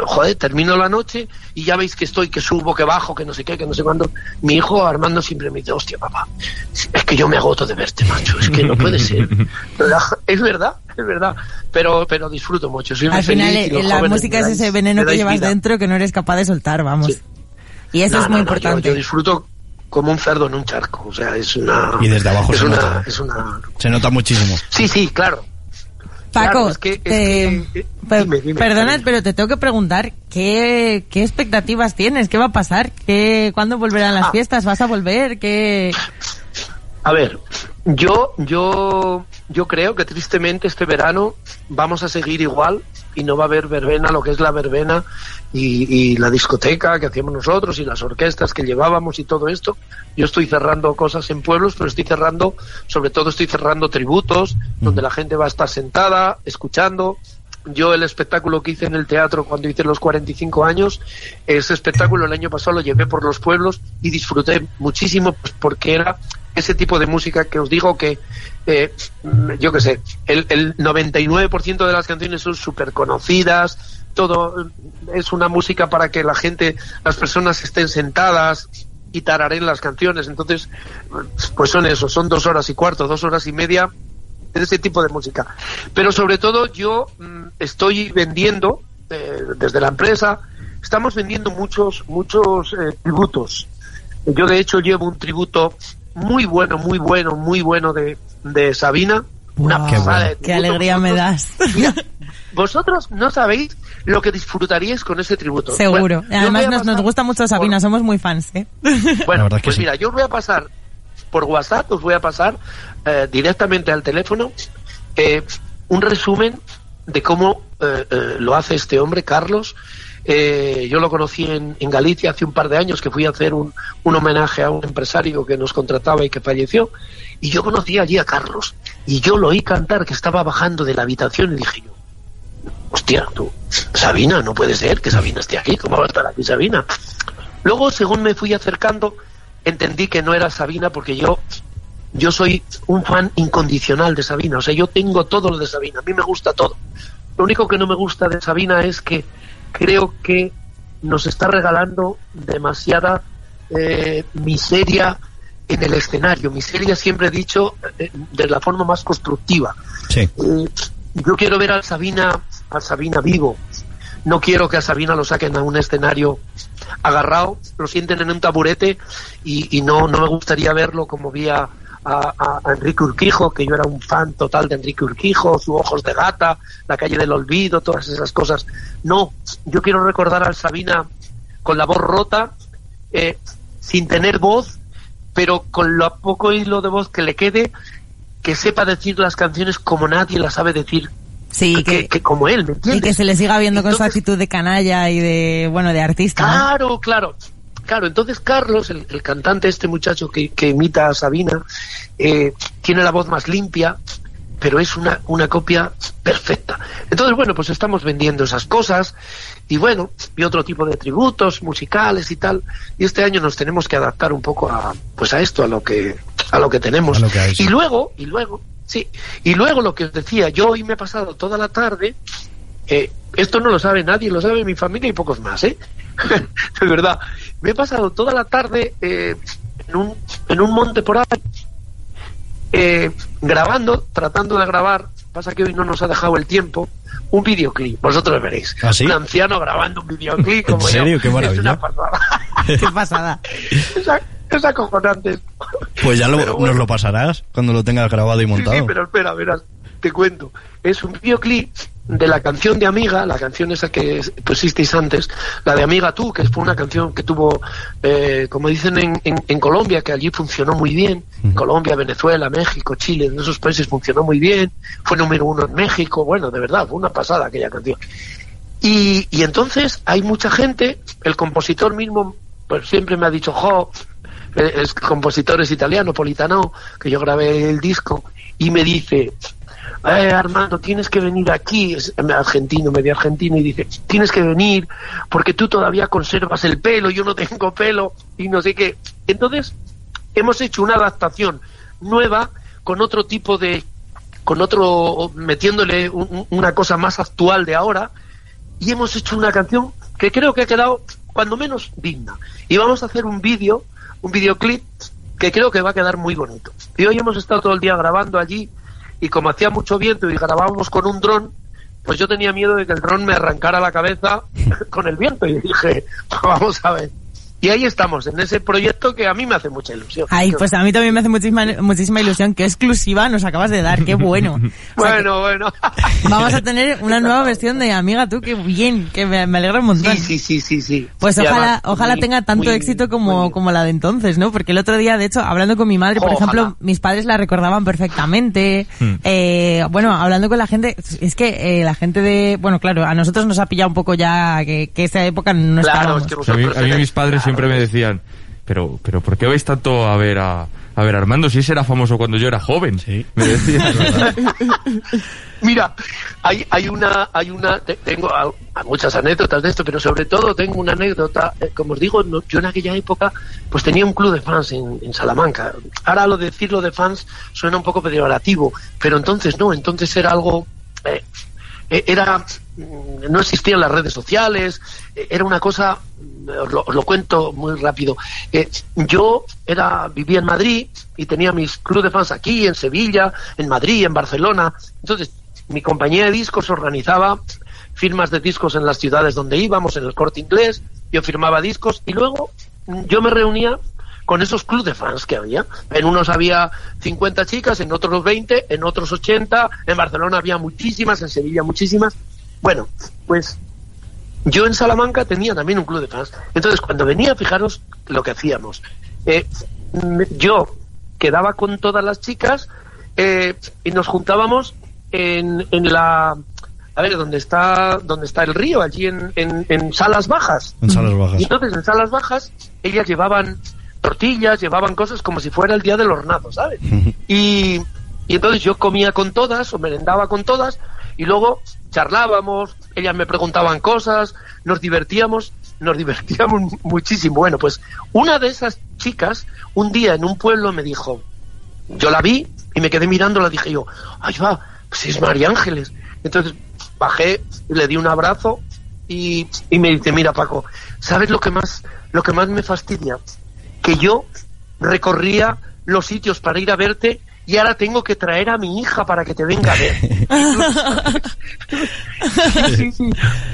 joder, termino la noche y ya veis que estoy, que subo, que bajo, que no sé qué, que no sé cuándo. Mi hijo Armando siempre me dice, hostia, papá, es que yo me agoto de verte, macho, es que no puede ser. Es verdad, es verdad, pero, pero disfruto mucho. Soy muy Al final, feliz eh, la música es ese veneno que llevas vida. dentro que no eres capaz de soltar, vamos. Sí. Y eso No, es muy no, no, yo- importante. Yo, disfruto como un cerdo en un charco. O sea, es una. Y desde abajo es se una, nota. Es una. Se nota muchísimo. Sí, sí, claro. Paco, Claro, es que- es te- que- per- dime, dime, perdona, cariño. pero te tengo que preguntar, ¿qué, qué expectativas tienes? ¿Qué va a pasar? ¿Qué, ¿Cuándo volverán las Ah. fiestas? ¿Vas a volver? ¿Qué... A ver, yo, yo, yo creo que tristemente este verano vamos a seguir igual y no va a haber verbena, lo que es la verbena y, y la discoteca que hacíamos nosotros y las orquestas que llevábamos y todo esto. Yo estoy cerrando cosas en pueblos, pero estoy cerrando, sobre todo estoy cerrando tributos, donde la gente va a estar sentada, escuchando. Yo el espectáculo que hice en el teatro cuando hice los 45 años, ese espectáculo el año pasado lo llevé por los pueblos y disfruté muchísimo pues, porque era ese tipo de música que os digo que, eh, yo qué sé, el, el 99% de las canciones son súper conocidas, todo es una música para que la gente, las personas estén sentadas y tararen las canciones. Entonces, pues son eso, son dos horas y cuarto, dos horas y media de ese tipo de música. Pero sobre todo yo mm, estoy vendiendo eh, desde la empresa, estamos vendiendo muchos, muchos eh, tributos. Yo de hecho llevo un tributo muy bueno, muy bueno, muy bueno de, de Sabina. Una Guau, pasada de qué alegría me das. Mira, vosotros no sabéis lo que disfrutaríais con ese tributo. Seguro. Bueno, Además nos, gusta mucho por- Sabina, somos muy fans, ¿eh? bueno, que pues sí. mira, yo os voy a pasar por WhatsApp, os voy a pasar eh, directamente al teléfono eh, un resumen de cómo eh, eh, lo hace este hombre, Carlos. Eh, yo lo conocí en, en Galicia hace un par de años que fui a hacer un, un homenaje a un empresario que nos contrataba y que falleció. Y yo conocí allí a Carlos y yo lo oí cantar que estaba bajando de la habitación y dije yo, hostia, tú, Sabina, no puede ser que Sabina esté aquí, ¿cómo va a estar aquí Sabina? Luego, según me fui acercando, entendí que no era Sabina porque yo, yo soy un fan incondicional de Sabina, o sea, yo tengo todo lo de Sabina, a mí me gusta todo. Lo único que no me gusta de Sabina es que creo que nos está regalando demasiada eh, miseria en el escenario. Miseria siempre he dicho eh, de la forma más constructiva. Sí. Eh, yo quiero ver a Sabina, a Sabina vivo. No quiero que a Sabina lo saquen a un escenario agarrado, lo sienten en un taburete y, y no, no me gustaría verlo como vi a, a- Enrique Urquijo, que yo era un fan total de Enrique Urquijo, sus ojos de gata, la calle del olvido, todas esas cosas. No, yo quiero recordar a Sabina con la voz rota, eh, sin tener voz, pero con lo poco hilo de voz que le quede, que sepa decir las canciones como nadie las sabe decir, Sí, que, que, que como él, ¿me y entiendes? que se le siga viendo con su actitud de canalla y de, bueno, de artista. ¿no? Claro, claro. Entonces Carlos, el, el cantante, este muchacho que, que imita a Sabina, eh, tiene la voz más limpia, pero es una, una copia perfecta. Entonces, bueno, pues estamos vendiendo esas cosas y bueno, y otro tipo de tributos musicales y tal. Y este año nos tenemos que adaptar un poco a, pues a esto, a lo que, a lo que tenemos. A lo que hay, sí. Y luego, y luego, sí, y luego lo que os decía, yo hoy me he pasado toda la tarde eh, esto no lo sabe nadie, lo sabe mi familia y pocos más, ¿eh? de verdad. Me he pasado toda la tarde eh, en, un, en un monte por ahí, eh, grabando, tratando de grabar, pasa que hoy no nos ha dejado el tiempo, un videoclip, vosotros veréis. ¿Ah, sí? Un anciano grabando un videoclip ¿En como serio? yo. Qué Es maravilla. una pasada. Qué pasada. es, es acojonante. Pues ya lo- bueno. nos lo pasarás cuando lo tengas grabado y Sí, montado. sí, pero espera, verás, te cuento. Es un videoclip de la canción de Amiga, la canción esa que pusisteis antes, la de Amiga Tú, que fue una canción que tuvo, eh, como dicen en, en- en Colombia, que allí funcionó muy bien. Colombia, Venezuela, México, Chile, en esos países funcionó muy bien. Fue número uno en México. Bueno, de verdad, fue una pasada aquella canción. Y, y entonces hay mucha gente, el compositor mismo pues siempre me ha dicho, jo, eh, es compositor es italiano, Politano, que yo grabé el disco, y me dice, eh, Armando, tienes que venir aquí, es argentino, medio argentino, y dice, tienes que venir porque tú todavía conservas el pelo, yo no tengo pelo, y no sé qué. Entonces, hemos hecho una adaptación nueva con otro tipo de, con otro, metiéndole un- un- una cosa más actual de ahora, y hemos hecho una canción que creo que ha quedado cuando menos digna. Y vamos a hacer un vídeo, un videoclip que creo que va a quedar muy bonito. Y hoy hemos estado todo el día grabando allí y como hacía mucho viento y grabábamos con un dron, pues yo tenía miedo de que el dron me arrancara la cabeza con el viento y dije, vamos a ver. Y ahí estamos, en ese proyecto que a mí me hace mucha ilusión. Ay, pues a mí también me hace muchísima, muchísima ilusión. Qué exclusiva nos acabas de dar, qué bueno. O sea, Bueno, vamos a tener una nueva versión de Amiga Tú, qué bien, que me, me alegra un montón. Sí, sí, sí, sí, sí. Pues Y ojalá, además, ojalá muy- tenga tanto muy- éxito como, como la de entonces, ¿no? Porque el otro día, de hecho, hablando con mi madre, por Ojalá. ejemplo, mis padres la recordaban perfectamente. Eh, bueno, hablando con la gente, es que eh, la gente de, bueno, claro, a nosotros nos ha pillado un poco ya que, que esa época no Claro, estábamos. es que a, mí, a mis padres siempre me decían, pero, pero ¿por qué vais tanto a ver a, a ver a Armando si ese era famoso cuando yo era joven? Me decían. Mira, hay, hay una, hay una, te- tengo a- a muchas anécdotas de esto, pero sobre todo tengo una anécdota, eh, como os digo, no- yo en aquella época pues tenía un club de fans en, en Salamanca. Ahora lo de decirlo de fans suena un poco peyorativo, pero entonces no, entonces era algo, eh, eh, era, no existían las redes sociales, era una cosa, os lo, os lo cuento muy rápido. Yo era, vivía en Madrid y tenía mis club de fans aquí, en Sevilla, en Madrid, en Barcelona. Entonces, mi compañía de discos organizaba firmas de discos en las ciudades donde íbamos, en el corte inglés, yo firmaba discos y luego yo me reunía con esos clubes de fans que había. En unos había 50 chicas, en otros 20, en otros 80, en Barcelona había muchísimas, en Sevilla muchísimas. Bueno, pues yo en Salamanca tenía también un club de fans. Entonces, cuando venía, fijaros lo que hacíamos. Eh, yo quedaba con todas las chicas eh, y nos juntábamos en, en la... A ver, donde está, donde está el río, allí en, en, en salas bajas. En salas bajas. Y entonces en salas bajas ellas llevaban tortillas, llevaban cosas como si fuera el día del hornado, ¿sabes? Y, y entonces yo comía con todas o merendaba con todas y luego charlábamos, ellas me preguntaban cosas, nos divertíamos, nos divertíamos muchísimo. Bueno, pues una de esas chicas un día en un pueblo me dijo, yo la vi y me quedé mirando, la dije yo, ay va, pues es María Ángeles. Entonces bajé, le di un abrazo y, y me dice, mira Paco, ¿sabes lo que más, lo que más me fastidia? Que yo recorría los sitios para ir a verte y ahora tengo que traer a mi hija para que te venga a ver. sí, sí, sí.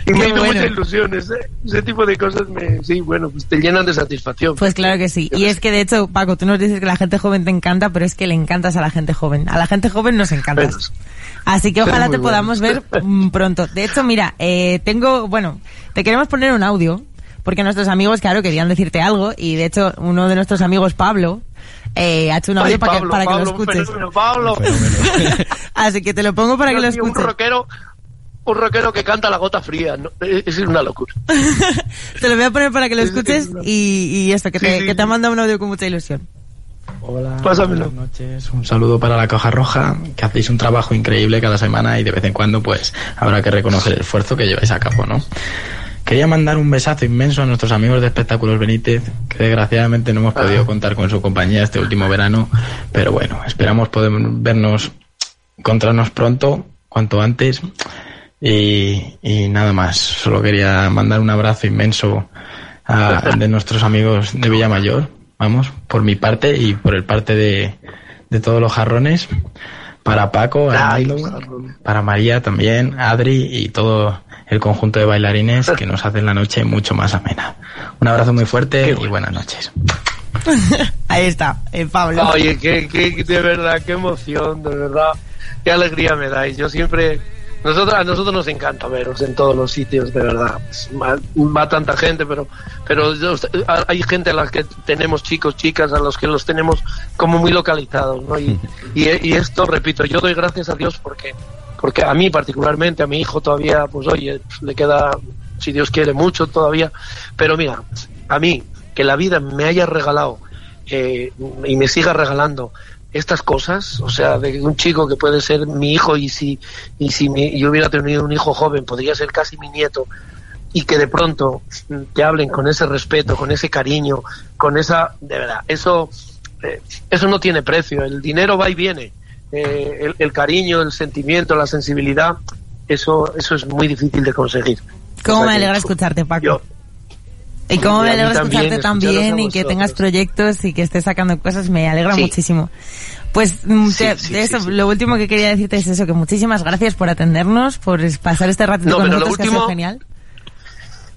Y me hizo bueno. mucha ilusión. Ese, ese tipo de cosas me, sí, bueno, pues te llenan de satisfacción. Pues claro que sí. Y es que de hecho, Paco, tú nos dices que la gente joven te encanta, pero es que le encantas a la gente joven. A la gente joven nos encantas. Así que ojalá te bueno. podamos ver mm, pronto. De hecho, mira, eh, tengo, bueno, te queremos poner un audio, porque nuestros amigos, claro, querían decirte algo, y de hecho, uno de nuestros amigos, Pablo, eh, ha hecho un audio Ay, para que, Pablo, para que lo Pablo, un escuches. fenómeno, Pablo. Así que te lo pongo para que lo mío, un escuches. rockero, un rockero que canta la gota fría. ¿no? Es una locura. Te lo voy a poner para que lo escuches y, y esto, que Sí, te, sí, que te ha mandado un audio con mucha ilusión. Hola, Pásamelo. buenas noches. Un saludo para la Caja Roja, que hacéis un trabajo increíble cada semana y de vez en cuando pues habrá que reconocer el esfuerzo que lleváis a cabo, ¿no? Quería mandar un besazo inmenso a nuestros amigos de Espectáculos Benítez, que desgraciadamente no hemos podido contar con su compañía este último verano, pero bueno, esperamos poder vernos, encontrarnos pronto, cuanto antes. Y, y nada más, solo quería mandar un abrazo inmenso a, de nuestros amigos de Villamayor, vamos, por mi parte y por el parte de, de todos los jarrones, para Paco, para María también, Adri y todo el conjunto de bailarines que nos hacen la noche mucho más amena. Un abrazo muy fuerte y buenas noches. Ahí está, eh, Pablo. Oye, qué, qué, de verdad, qué emoción, de verdad. Qué alegría me dais. Yo siempre, nosotros, a nosotros nos encanta veros en todos los sitios, de verdad. Va, va tanta gente, pero, pero yo- hay gente a las que tenemos chicos, chicas, a los que los tenemos como muy localizados, ¿no? Y, y, y esto, repito, yo doy gracias a Dios porque, porque a mí particularmente, a mi hijo todavía, pues oye, le queda, si Dios quiere, mucho todavía. Pero mira, a mí, que la vida me haya regalado eh, y me siga regalando estas cosas, o sea, de un chico que puede ser mi hijo y si, y si mi- yo hubiera tenido un hijo joven, podría ser casi mi nieto, y que de pronto te hablen con ese respeto, con ese cariño, con esa, de verdad, eso, eh, eso no tiene precio, el dinero va y viene, Eh, el, el cariño, el sentimiento, la sensibilidad, eso, eso es muy difícil de conseguir. ¿Cómo O sea me alegra escucharte, Paco? yo- y cómo Y me alegra también, escucharte bien y que tengas proyectos y que estés sacando cosas, me alegra Sí. muchísimo. Pues mm, Sí, te- sí, eso, sí, sí. lo último que quería decirte es eso, que muchísimas gracias por atendernos, por pasar este ratito No, con pero lo nosotros, que ha sido último- genial.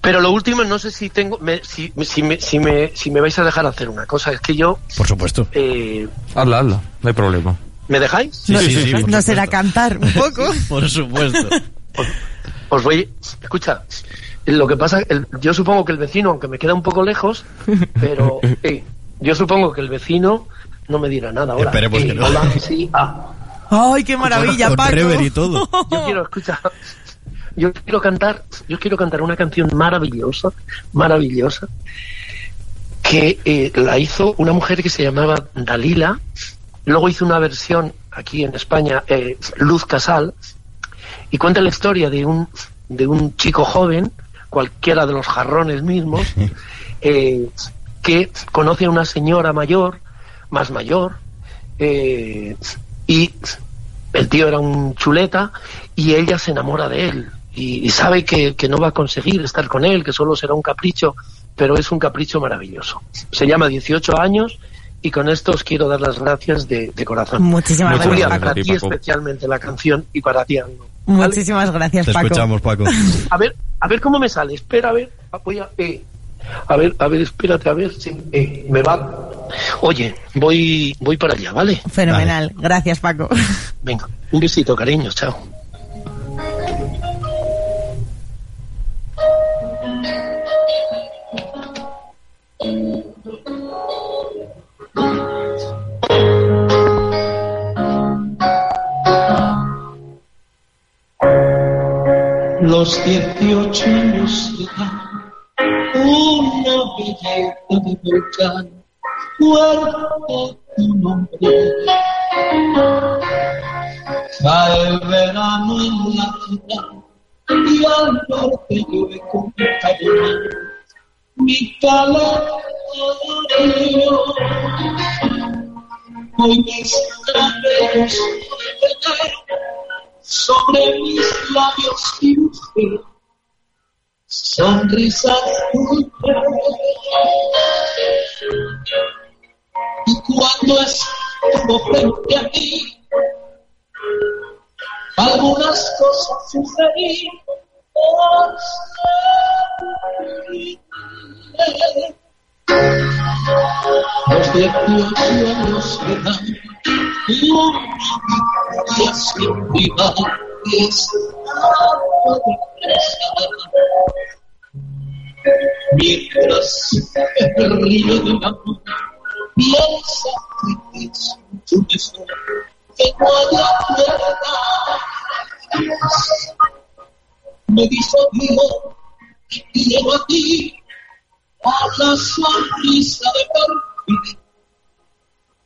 Pero lo último, no sé si tengo, me- si, si, me, si, me, si me vais a dejar hacer una cosa, es que yo, Por supuesto. eh, Hazla, hazla, no hay problema. ¿Me dejáis? Sí, sí, sí, por No será cantar un poco. Por supuesto. Os voy, escucha, lo que pasa, el- yo supongo que el vecino, aunque me queda un poco lejos, pero eh, yo supongo que el vecino no me dirá nada ahora. Esperemos Eh, que no. hola, sí, ah, ¡Ay, qué maravilla, Paco! rever y todo. yo quiero, escucha, yo quiero cantar, yo quiero cantar una canción maravillosa, maravillosa, que eh, la hizo una mujer que se llamaba Dalila, luego hizo una versión aquí en España, eh, Luz Casal, y cuenta la historia de un, de un chico joven, cualquiera de los jarrones mismos, eh, que conoce a una señora mayor, más mayor, eh, y el tío era un chuleta y ella se enamora de él y, y sabe que, que no va a conseguir estar con él, que solo será un capricho, pero es un capricho maravilloso. Se llama 18 años y con esto os quiero dar las gracias de, de corazón. Muchísimas Julia, gracias, para ti, especialmente la canción y para ti algo. ¿vale? Muchísimas gracias, Te Paco. escuchamos, Paco. A ver, a ver cómo me sale. Espera, a ver, voy a, eh, a ver, a ver, espérate, a ver si eh, me va. Oye, voy, voy para allá, ¿vale? Fenomenal. Gracias, Paco. Venga, un besito, cariño, chao. Los 18 años de edad, una belleza de volcán, cuerpo tu nombre. Cae el verano en la ciudad y al norte llueve con calor. Mi calendario, hoy mis cabellos sobre mis labios usted, sonrisa azul. Y cuando estuvo frente a ti, algunas cosas sucedí. Los dieciocho años que dan Mientras el río del amor piensa que es un tesoro que. Me dijo Dios, quiero a ti, a la sonrisa de perfil.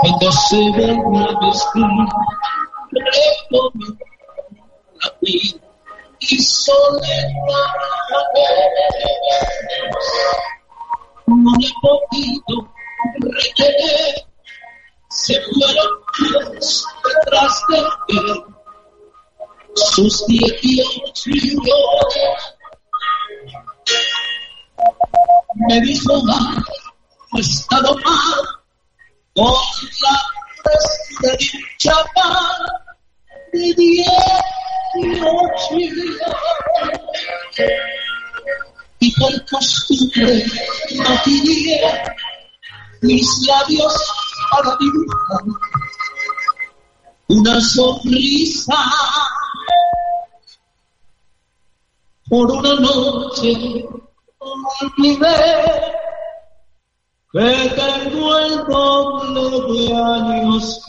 Cuando se ven a vestir, la vida y soledad. No he podido retener, se fueron todos detrás de él. Sus dieciocho me dijo, he estado mal. Con la frescura de un chaval de dieciocho y por costumbre no quería mis labios para dibujar una sonrisa por una noche olvidé que tengo el doble de años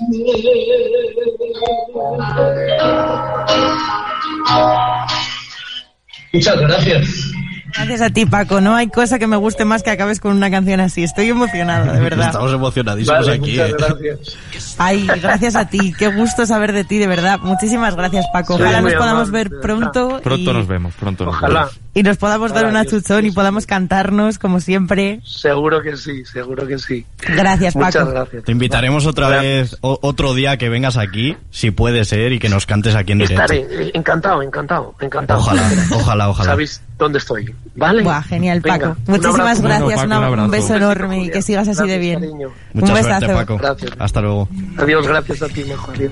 Muchas gracias. Gracias a ti, Paco. No hay cosa que me guste más que acabes con una canción así. Estoy emocionado, de verdad. Estamos emocionadísimos Vale, aquí. muchas eh. gracias. Ay, gracias a ti. Qué gusto saber de ti, de verdad. Muchísimas gracias, Paco. Ojalá nos podamos ver pronto. Pronto y, nos vemos, pronto nos Ojalá. vemos. Y nos podamos dar Ojalá, una Dios. chuchón y podamos cantarnos como siempre. Seguro que sí, seguro que sí. Gracias, Muchas Paco. gracias. Te invitaremos otra Gracias. vez, o- otro día que vengas aquí, si puede ser, y que nos cantes aquí en directo. Estaré eh, encantado, encantado, encantado. Ojalá, ojalá, ojalá. Sabéis dónde estoy, ¿vale? Buah, genial, Venga, Paco. un Muchísimas abrazo. gracias. Bueno, Paco, una- un un, beso Un enorme y que sigas así Gracias, de bien. cariño. Mucha un suerte, besazo. Paco. Gracias. Hasta luego. Adiós, gracias a ti, mejor. Adiós.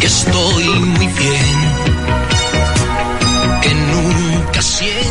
que estoy muy bien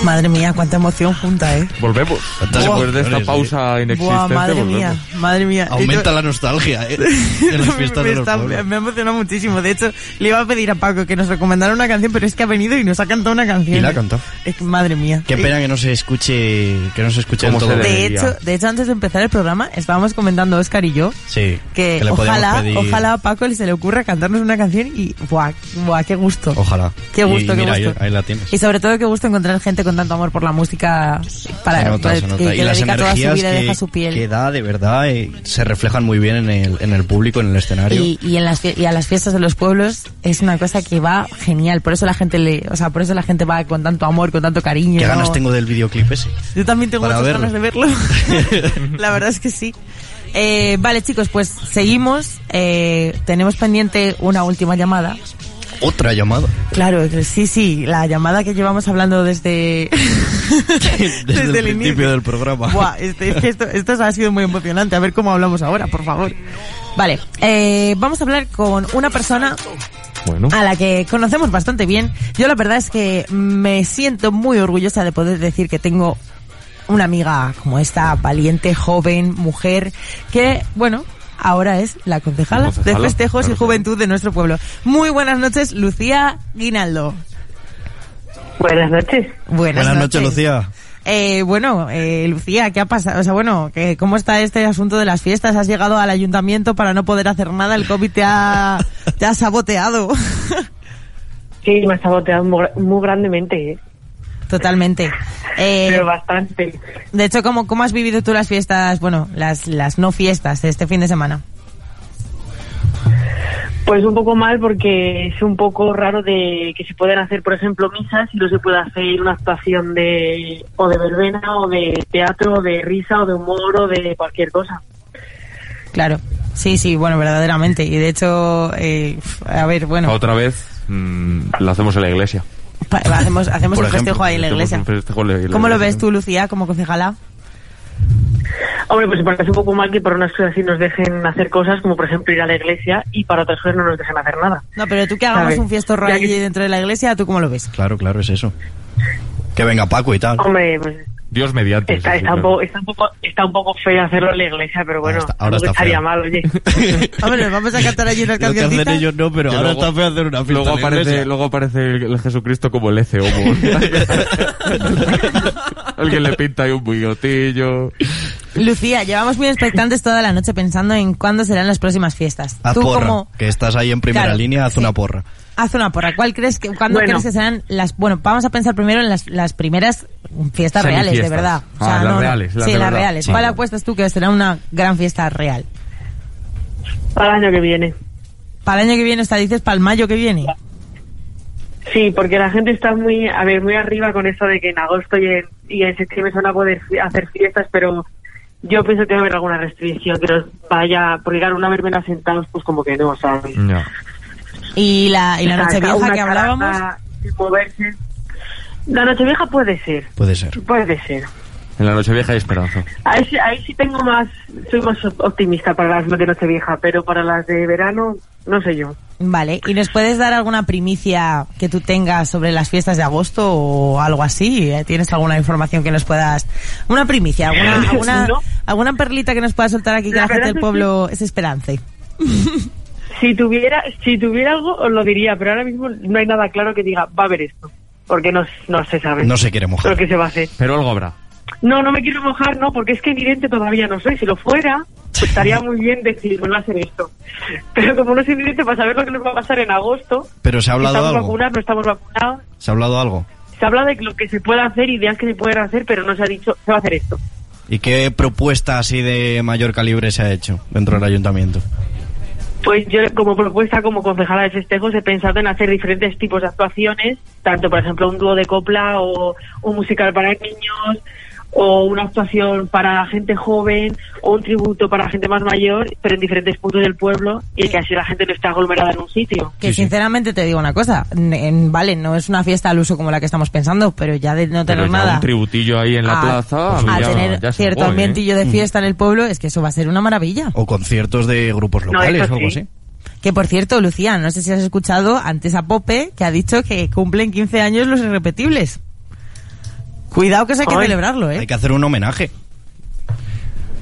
Madre mía, cuánta emoción junta, ¿eh? Volvemos. Después de esta pausa inexistente, Buah, madre volvemos. mía, madre mía. Aumenta la nostalgia, ¿eh? De las fiestas me, de los está- me ha emocionado muchísimo. De hecho, le iba a pedir a Paco que nos recomendara una canción, pero es que ha venido y nos ha cantado una canción. Y la ha cantado. Es que, madre mía. Qué pena que no se escuche, que no se escuche ¿Cómo todo. se De hecho, de hecho, antes de empezar el programa, estábamos comentando Oscar y yo Sí, que, le podemos ojalá, pedir- ojalá a Paco se le ocurra cantarnos una canción y ¡buah! ¡Buah! ¡Qué gusto! Ojalá. Qué gusto, Y qué mira, gusto. Ahí, ahí la tienes. Y sobre todo qué gusto encontrar gente con tanto amor por la música para se nota, para- se nota. que, que y las dedica toda su energías vida y que, deja su piel. que da, de verdad, eh, se reflejan muy bien en el, en el público, en el escenario. Y, y en las y a las fiestas de los pueblos es una cosa que va genial. Por eso la gente le, o sea, por eso la gente va con tanto amor, con tanto cariño. Qué ¿no? ganas tengo del videoclip ese. Yo también tengo muchas verlo. ganas de verlo. la verdad es que sí. Eh, vale, chicos, pues seguimos. Eh, tenemos pendiente una última llamada. Otra llamada. Claro, sí, sí, la llamada que llevamos hablando desde, Desde, el, principio inicio. del programa. Buah, este- es que esto, esto ha sido muy emocionante. A ver cómo hablamos ahora, por favor. Vale, eh, vamos a hablar con una persona Bueno. a la que conocemos bastante bien. Yo la verdad es que me siento muy orgullosa de poder decir que tengo una amiga como esta, valiente, joven, mujer, que, bueno, ahora es la concejala, Concejala, de festejos claro, y juventud de nuestro pueblo. Muy buenas noches, Lucía Guinaldo. Buenas noches. Buenas, Buenas noches, Lucía. Eh, bueno, eh, Lucía, ¿qué ha pasado? O sea, bueno, que ¿cómo está este asunto de las fiestas? ¿Has llegado al ayuntamiento para no poder hacer nada? ¿El COVID te ha, te ha saboteado? Sí, me ha saboteado muy grandemente, ¿eh? Totalmente. Eh, pero bastante. de hecho, ¿cómo, ¿cómo has vivido tú las fiestas, bueno, las, las no fiestas de este fin de semana? Pues un poco mal porque es un poco raro de que se pueden hacer, por ejemplo, misas y no se puede hacer una actuación de o de verbena o de teatro o de risa o de humor o de cualquier cosa. Claro. Sí, sí, bueno, verdaderamente. Y de hecho, eh, a ver, bueno, Otra vez mm, la hacemos en la iglesia. Hacemos, hacemos un ejemplo, festejo ahí en la iglesia. la. ¿Cómo lo ves tú, Lucía, como concejala? Hombre, pues me parece un poco mal que para unas cosas así nos dejen hacer cosas como por ejemplo ir a la iglesia y para otras cosas no nos dejen hacer nada. No, pero tú que hagamos ¿Sabes? un fiestorro allí que- dentro de la iglesia, ¿tú cómo lo ves? Claro, claro, es eso. Que venga Paco y tal. Hombre, pues Dios mediante. está, está, un poco, está, un poco, está un poco feo hacerlo en la iglesia, pero bueno, está- ahora tampoco está estaría feo. mal, oye. Hombre, vamos a cantar allí unas Lo que hacen cancioncitas. ellos no, pero Que ahora luego- está feo hacer una fiesta Luego en la aparece, iglesia. luego aparece el, el Jesucristo como el Ece Homo. Alguien le pinta ahí un bigotillo. Lucía, llevamos muy expectantes toda la noche pensando en cuándo serán las próximas fiestas. Haz Tú porra, como que estás ahí en primera Claro, línea, haz sí. una porra. Haz una porra. ¿Cuál crees que cuándo Bueno. crees que serán las bueno, vamos a pensar primero en las, las primeras fiestas reales, de Semifiestas. verdad. Ah, las reales, las sí, las verdad. reales. Sí. ¿Cuál apuestas tú que será una gran fiesta real? Para el año que viene. Para el año que viene, está dices para el mayo que viene. Sí, porque la gente está muy, a ver, muy arriba con eso de que en agosto y en, y en septiembre se van a poder hacer fiestas, pero yo pienso que va a haber alguna restricción que nos vaya, porque claro, una verbena sentados, pues como que no, ¿sabes? Ya. Y la y la Nochevieja que hablábamos, sin moverse. La Nochevieja puede ser, Puede ser. puede ser. En la noche vieja hay esperanza. Ahí, sí- ahí sí tengo más, soy más optimista para las de Nochevieja, pero para las de verano, no sé yo. Vale, ¿y nos puedes dar alguna primicia que tú tengas sobre las fiestas de agosto o algo así? Eh, ¿Tienes alguna información que nos puedas... Una primicia, alguna, alguna, No. alguna perlita que nos pueda soltar aquí que La la, gente verdad del es pueblo es esperance? Si tuviera, si tuviera algo, os lo diría, pero ahora mismo no hay nada claro que diga, va a haber esto. Porque no, no se sabe. No se quiere mojar. Lo que se va a hacer. Pero algo habrá. No, no me quiero mojar, no, porque es que evidente todavía no soy. Si lo fuera, pues estaría muy bien decir, bueno, hacer esto. Pero como no es evidente para saber lo que nos va a pasar en agosto, Pero se ha hablado estamos algo. vacunados, no estamos vacunados. Se ha hablado algo. Se habla de lo que se puede hacer, ideas que se pueden hacer, pero no se ha dicho, se va a hacer esto. ¿Y qué propuesta así de mayor calibre se ha hecho dentro del ayuntamiento? Pues yo, como propuesta, como concejala de festejos, he pensado en hacer diferentes tipos de actuaciones, tanto, por ejemplo, un dúo de copla o un musical para niños, o una actuación para gente joven, o un tributo para gente más mayor, pero en diferentes puntos del pueblo, y que así la gente no esté aglomerada en un sitio. Que sinceramente te digo una cosa, en- vale, no es una fiesta al uso como la que estamos pensando, pero ya de no tener nada un tributillo ahí en la a- plaza. a ya- tener ya cierto ¿eh? ambientillo de fiesta en el pueblo, es que eso va a ser una maravilla. O conciertos de grupos locales o algo sí. así. Que por cierto, Lucía, no sé si has escuchado antes a Pope que ha dicho que cumplen 15 años los irrepetibles. Cuidado que eso hay que Ay. celebrarlo, ¿eh? Hay que hacer un homenaje.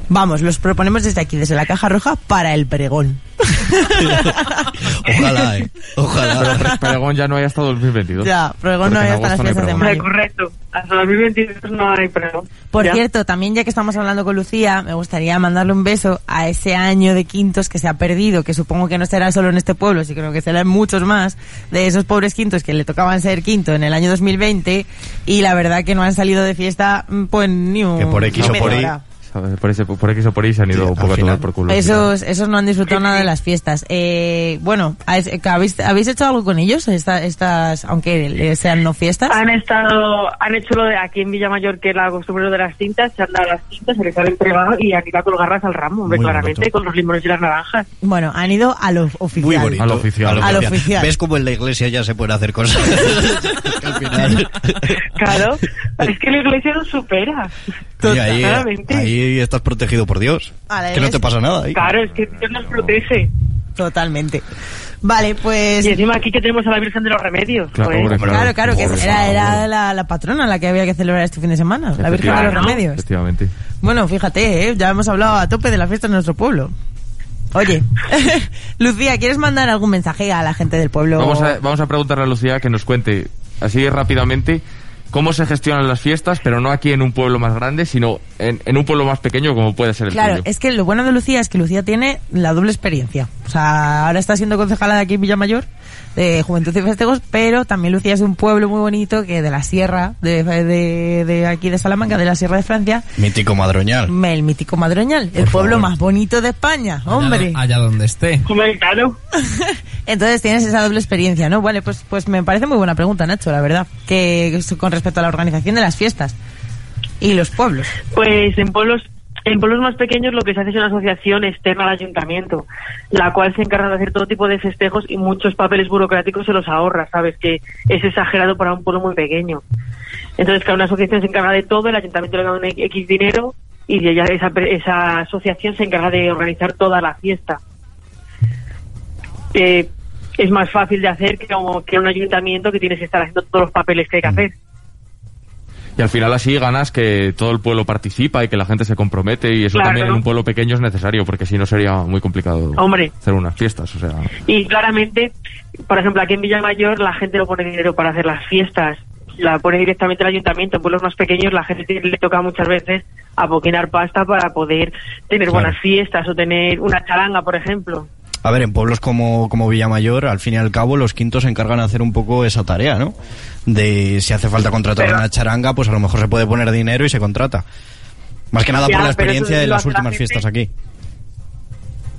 Vamos, los proponemos desde aquí, desde la Caja Roja, para el pregón. Ojalá, eh. Ojalá. Pero Pre- Pregón ya no hay hasta 2022. Ya, pregón Porque no hay en hasta las fiestas de mayo. Correcto. Hasta 2022 no hay pregón. Por Ya. cierto, también ya que estamos hablando con Lucía, me gustaría mandarle un beso a ese año de quintos que se ha perdido, que supongo que no será solo en este pueblo, creo que será en muchos más, de esos pobres quintos que le tocaban ser quinto en el año 2020 y la verdad que no han salido de fiesta mm, pues ni un... Que por X o por Y. hora. Por, ese, por X o por Y se han ido un poco a tomar por culo. Esos, esos no han disfrutado nada de las fiestas. Eh, bueno, ¿habéis, ¿habéis habéis hecho algo con ellos? Esta- estas, aunque sean no fiestas. Han estado, han hecho lo de aquí en Villamayor, que es la costumbre de las cintas, se han dado las cintas, se les han entregado y han ido a colgarlas al ramo, hombre, Muy claramente, bonito. con los limones y las naranjas. Bueno, han ido a lo oficial. Muy bonito. A lo oficial. A lo oficial. ¿Ves cómo en la iglesia ya se pueden hacer cosas? Al final. Claro, es que la iglesia nos supera. Y ahí, ahí estás protegido por Dios. Que no te pasa nada. ahí. Claro, es que Dios nos protege. Totalmente. Vale, pues... Y encima aquí que tenemos a la Virgen de los Remedios. Claro, pues. hombre, Claro, claro, que era, era la, la patrona la que había que celebrar este fin de semana, la Virgen de los. Remedios. Efectivamente. Bueno, fíjate, ¿eh? ya hemos hablado a tope de la fiesta en nuestro pueblo. Oye, Lucía, ¿quieres mandar algún mensaje a la gente del pueblo? Vamos a, vamos a preguntarle a Lucía que nos cuente así rápidamente cómo se gestionan las fiestas, pero no aquí en un pueblo más grande, sino en, en un pueblo más pequeño como puede ser el Claro, tuyo. es que lo bueno de Lucía es que Lucía tiene la doble experiencia. O sea, ahora está siendo concejala de aquí en Villamayor, de Juventud y Festejos, pero también Lucía es un pueblo muy bonito que de la sierra, de, de, de aquí de Salamanca, de la sierra de Francia, Mítico madroñal. el mítico Madroñal, el Por pueblo favor. más bonito de España, hombre. Allá, allá donde esté. Hombre, claro. Entonces tienes esa doble experiencia, ¿no? Vale, pues, pues me parece muy buena pregunta, Nacho, la verdad, que con respecto a la organización de las fiestas y los pueblos. Pues en pueblos en pueblos más pequeños lo que se hace es una asociación externa al ayuntamiento, la cual se encarga de hacer todo tipo de festejos y muchos papeles burocráticos se los ahorra, ¿sabes? Que es exagerado para un pueblo muy pequeño. Entonces, cada una asociación se encarga de todo, el ayuntamiento le da un X dinero y ella, esa, esa asociación se encarga de organizar toda la fiesta. Eh, es más fácil de hacer que, como, que un ayuntamiento que tienes que estar haciendo todos los papeles que hay que hacer. Y al final así ganas que todo el pueblo participa y que la gente se compromete y eso Claro. también en un pueblo pequeño es necesario porque si no sería muy complicado Hombre. hacer unas fiestas. O sea, Y claramente, por ejemplo, aquí en Villamayor la gente no pone dinero para hacer las fiestas, la pone directamente el ayuntamiento. En pueblos más pequeños la gente le toca muchas veces apoquinar pasta para poder tener Claro. buenas fiestas o tener una charanga, por ejemplo. A ver, en pueblos como, como Villamayor, al fin y al cabo, los quintos se encargan de hacer un poco esa tarea, ¿no? De si hace falta contratar Pero- una charanga, pues a lo mejor se puede poner dinero y se contrata. Más que nada Ya, por la experiencia de las últimas gente. fiestas aquí.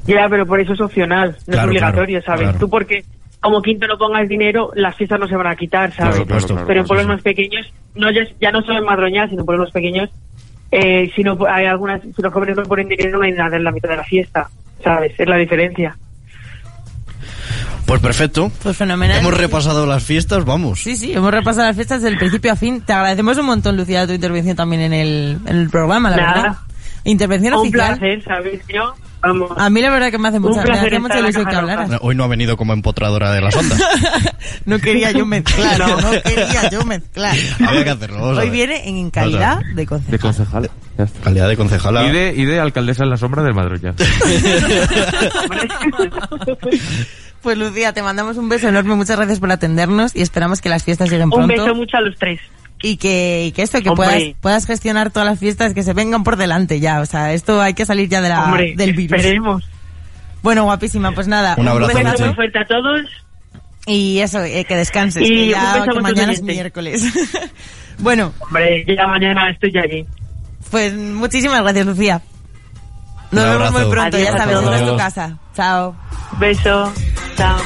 Ya, pero por eso es opcional, no Claro, es obligatorio, claro, ¿sabes? claro. Tú porque como quinto no pongas dinero, las fiestas no se van a quitar, ¿sabes? Pero en pueblos sí. más pequeños, no ya, ya no solo en Madroñal, sino en pueblos más pequeños, eh, si no hay algunas, si los jóvenes no ponen dinero no hay nada en la mitad de la fiesta, ¿sabes? Es la diferencia. Pues perfecto. Pues fenomenal. Hemos repasado las fiestas, vamos. Sí, sí, hemos repasado las fiestas desde el principio a fin. Te agradecemos un montón, Lucía, tu intervención también en el, en el programa, la Nada. verdad. Intervención Un oficial. placer, ¿sabes? Yo Vamos. A mí la verdad que me hace Un mucha, me mucha ilusión que hablaras. Hoy no ha venido como empotradora de las ondas. No quería yo mezclar, no, no quería yo mezclar. Había que hacerlo. Hoy ver. viene en calidad de concejal. De concejal. Calidad de concejala. Y de, y de alcaldesa en la sombra del Madrid ya. Pues Lucía, te mandamos un beso enorme, muchas gracias por atendernos y esperamos que las fiestas lleguen Un pronto. beso mucho a los tres. Y que, y que esto, que puedas, puedas gestionar todas las fiestas que se vengan por delante ya. O sea, esto hay que salir ya de la, Hombre, del virus. esperemos. Bueno, guapísima, pues nada. Un abrazo, Un beso muy fuerte a todos. Y eso, eh, que descanses, Y que, un ya, beso que a mañana es miércoles. bueno, Hombre, ya mañana estoy allí. pues muchísimas gracias, Lucía. Nos Un vemos muy pronto, ya sabes dónde es tu casa. Chao. Beso. Chao.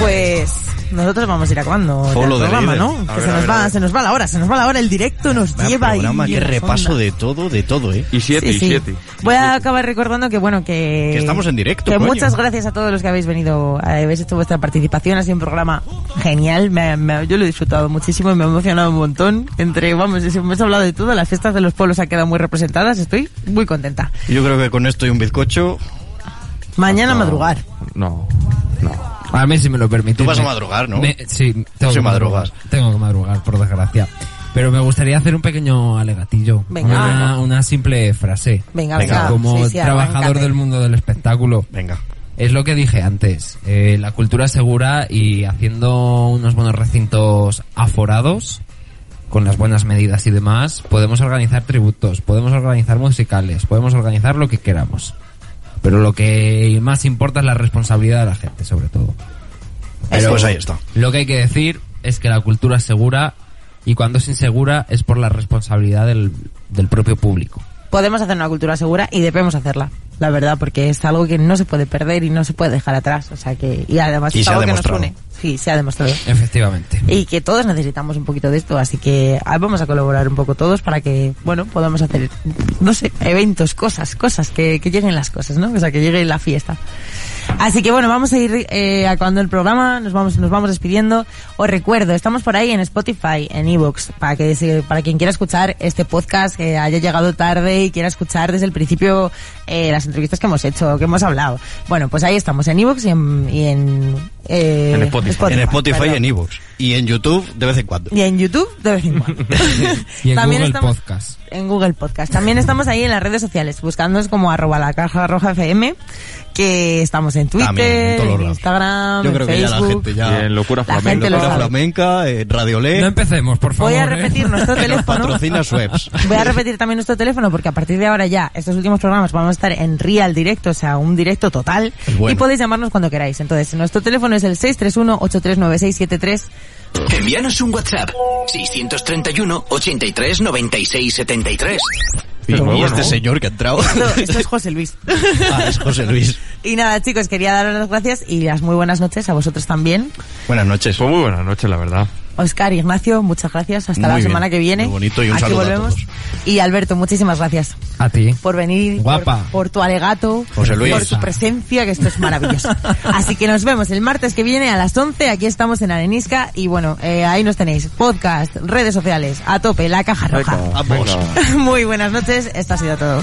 Pues nosotros vamos a ir acabando ya el Follow programa. ¿no? A Que se a nos a va, se nos va la hora, se nos va la hora, el directo nos Vaya lleva programa, ahí qué repaso de todo, de todo, ¿eh? Y siete, Sí, y siete. Voy a acabar recordando que bueno que Que estamos en directo, Que coño. muchas gracias a todos los que habéis venido, eh, habéis hecho vuestra participación, ha sido un programa genial, me- me- yo lo he disfrutado muchísimo y me ha emocionado un montón. Entre vamos, hemos hablado de todo, las fiestas de los pueblos han quedado muy representadas, estoy muy contenta. Yo creo que con esto y un bizcocho... Mañana a madrugar. No, no. A mí si me lo permitís. Tú vas a madrugar, ¿no? me- sí, tengo que madrugas. madrugar. Tengo que madrugar, por desgracia. Pero me gustaría hacer un pequeño alegatillo. Venga. Una, una simple frase. Venga, Venga. Como Sí, sí, trabajador arráncate. del mundo del espectáculo. Venga. Es lo que dije antes. eh, la cultura segura y haciendo unos buenos recintos aforados, con las buenas medidas y demás, podemos organizar tributos, podemos organizar musicales, podemos organizar lo que queramos. Pero lo que más importa es la responsabilidad de la gente, sobre todo. Pero Pues ahí está. Lo que hay que decir es que la cultura es segura y cuando es insegura es por la responsabilidad del, del propio público. Podemos hacer una cultura segura y debemos hacerla, la verdad, porque es algo que no se puede perder y no se puede dejar atrás, o sea que y además Y es algo que nos une. Sí, se ha demostrado. Efectivamente. y que todos necesitamos un poquito de esto, así que ah, vamos a colaborar un poco todos para que, bueno, podamos hacer, no sé, eventos, cosas, cosas, que, que lleguen las cosas, ¿no? O sea, que llegue la fiesta. Así que bueno, vamos a ir eh, acabando el programa, nos vamos, nos vamos despidiendo. Os recuerdo, estamos por ahí en Spotify, en Evox, para que se- para quien quiera escuchar este podcast, que haya llegado tarde y quiera escuchar desde el principio eh, las entrevistas que hemos hecho, que hemos hablado. Bueno, pues ahí estamos en Evox y en, y en, eh, en Spotify, en, Spotify y en Evox. Y en YouTube de vez en cuando. Y en YouTube de vez en cuando. Y en Google estamos Podcast. en Google Podcast. También estamos ahí en las redes sociales, buscándonos como arroba la caja roja FM, que estamos en Twitter, También, en todos en lados. Instagram, Yo en ya la Facebook. gente ya... Y en Locura La Flamenca. lo Locura. Flamenca, eh, Radio Le, No empecemos, por favor. Voy a ¿eh? repetir nuestro teléfono. patrocina Sweps. Voy a repetir también nuestro teléfono porque a partir de ahora ya, estos últimos programas vamos a estar en real directo, o sea, un directo total. Bueno. Y podéis llamarnos cuando queráis. Entonces, nuestro teléfono es el 631-839673. Envíanos un WhatsApp 631 83 96 73. Y, Pero y bueno, este ¿no? señor que ha entrado. Esto, esto es José Luis. ah, es José Luis. Y nada, chicos, quería daros las gracias y las muy buenas noches a vosotros también. Buenas noches. Fue muy buena noche, la verdad. Oscar, Ignacio, muchas gracias. Hasta Muy la bien, semana que viene. muy bonito y un Aquí saludo a volvemos. todos. Y Alberto, muchísimas gracias A ti. por venir, Guapa. Por, por tu alegato, José Luis. por tu presencia, que esto es maravilloso. Así que nos vemos el martes que viene a las 11. Aquí estamos en Arenisca y bueno, eh, ahí nos tenéis. Podcast, redes sociales, a tope, la caja roja. Venga, Vamos. venga. Muy buenas noches, esto ha sido todo.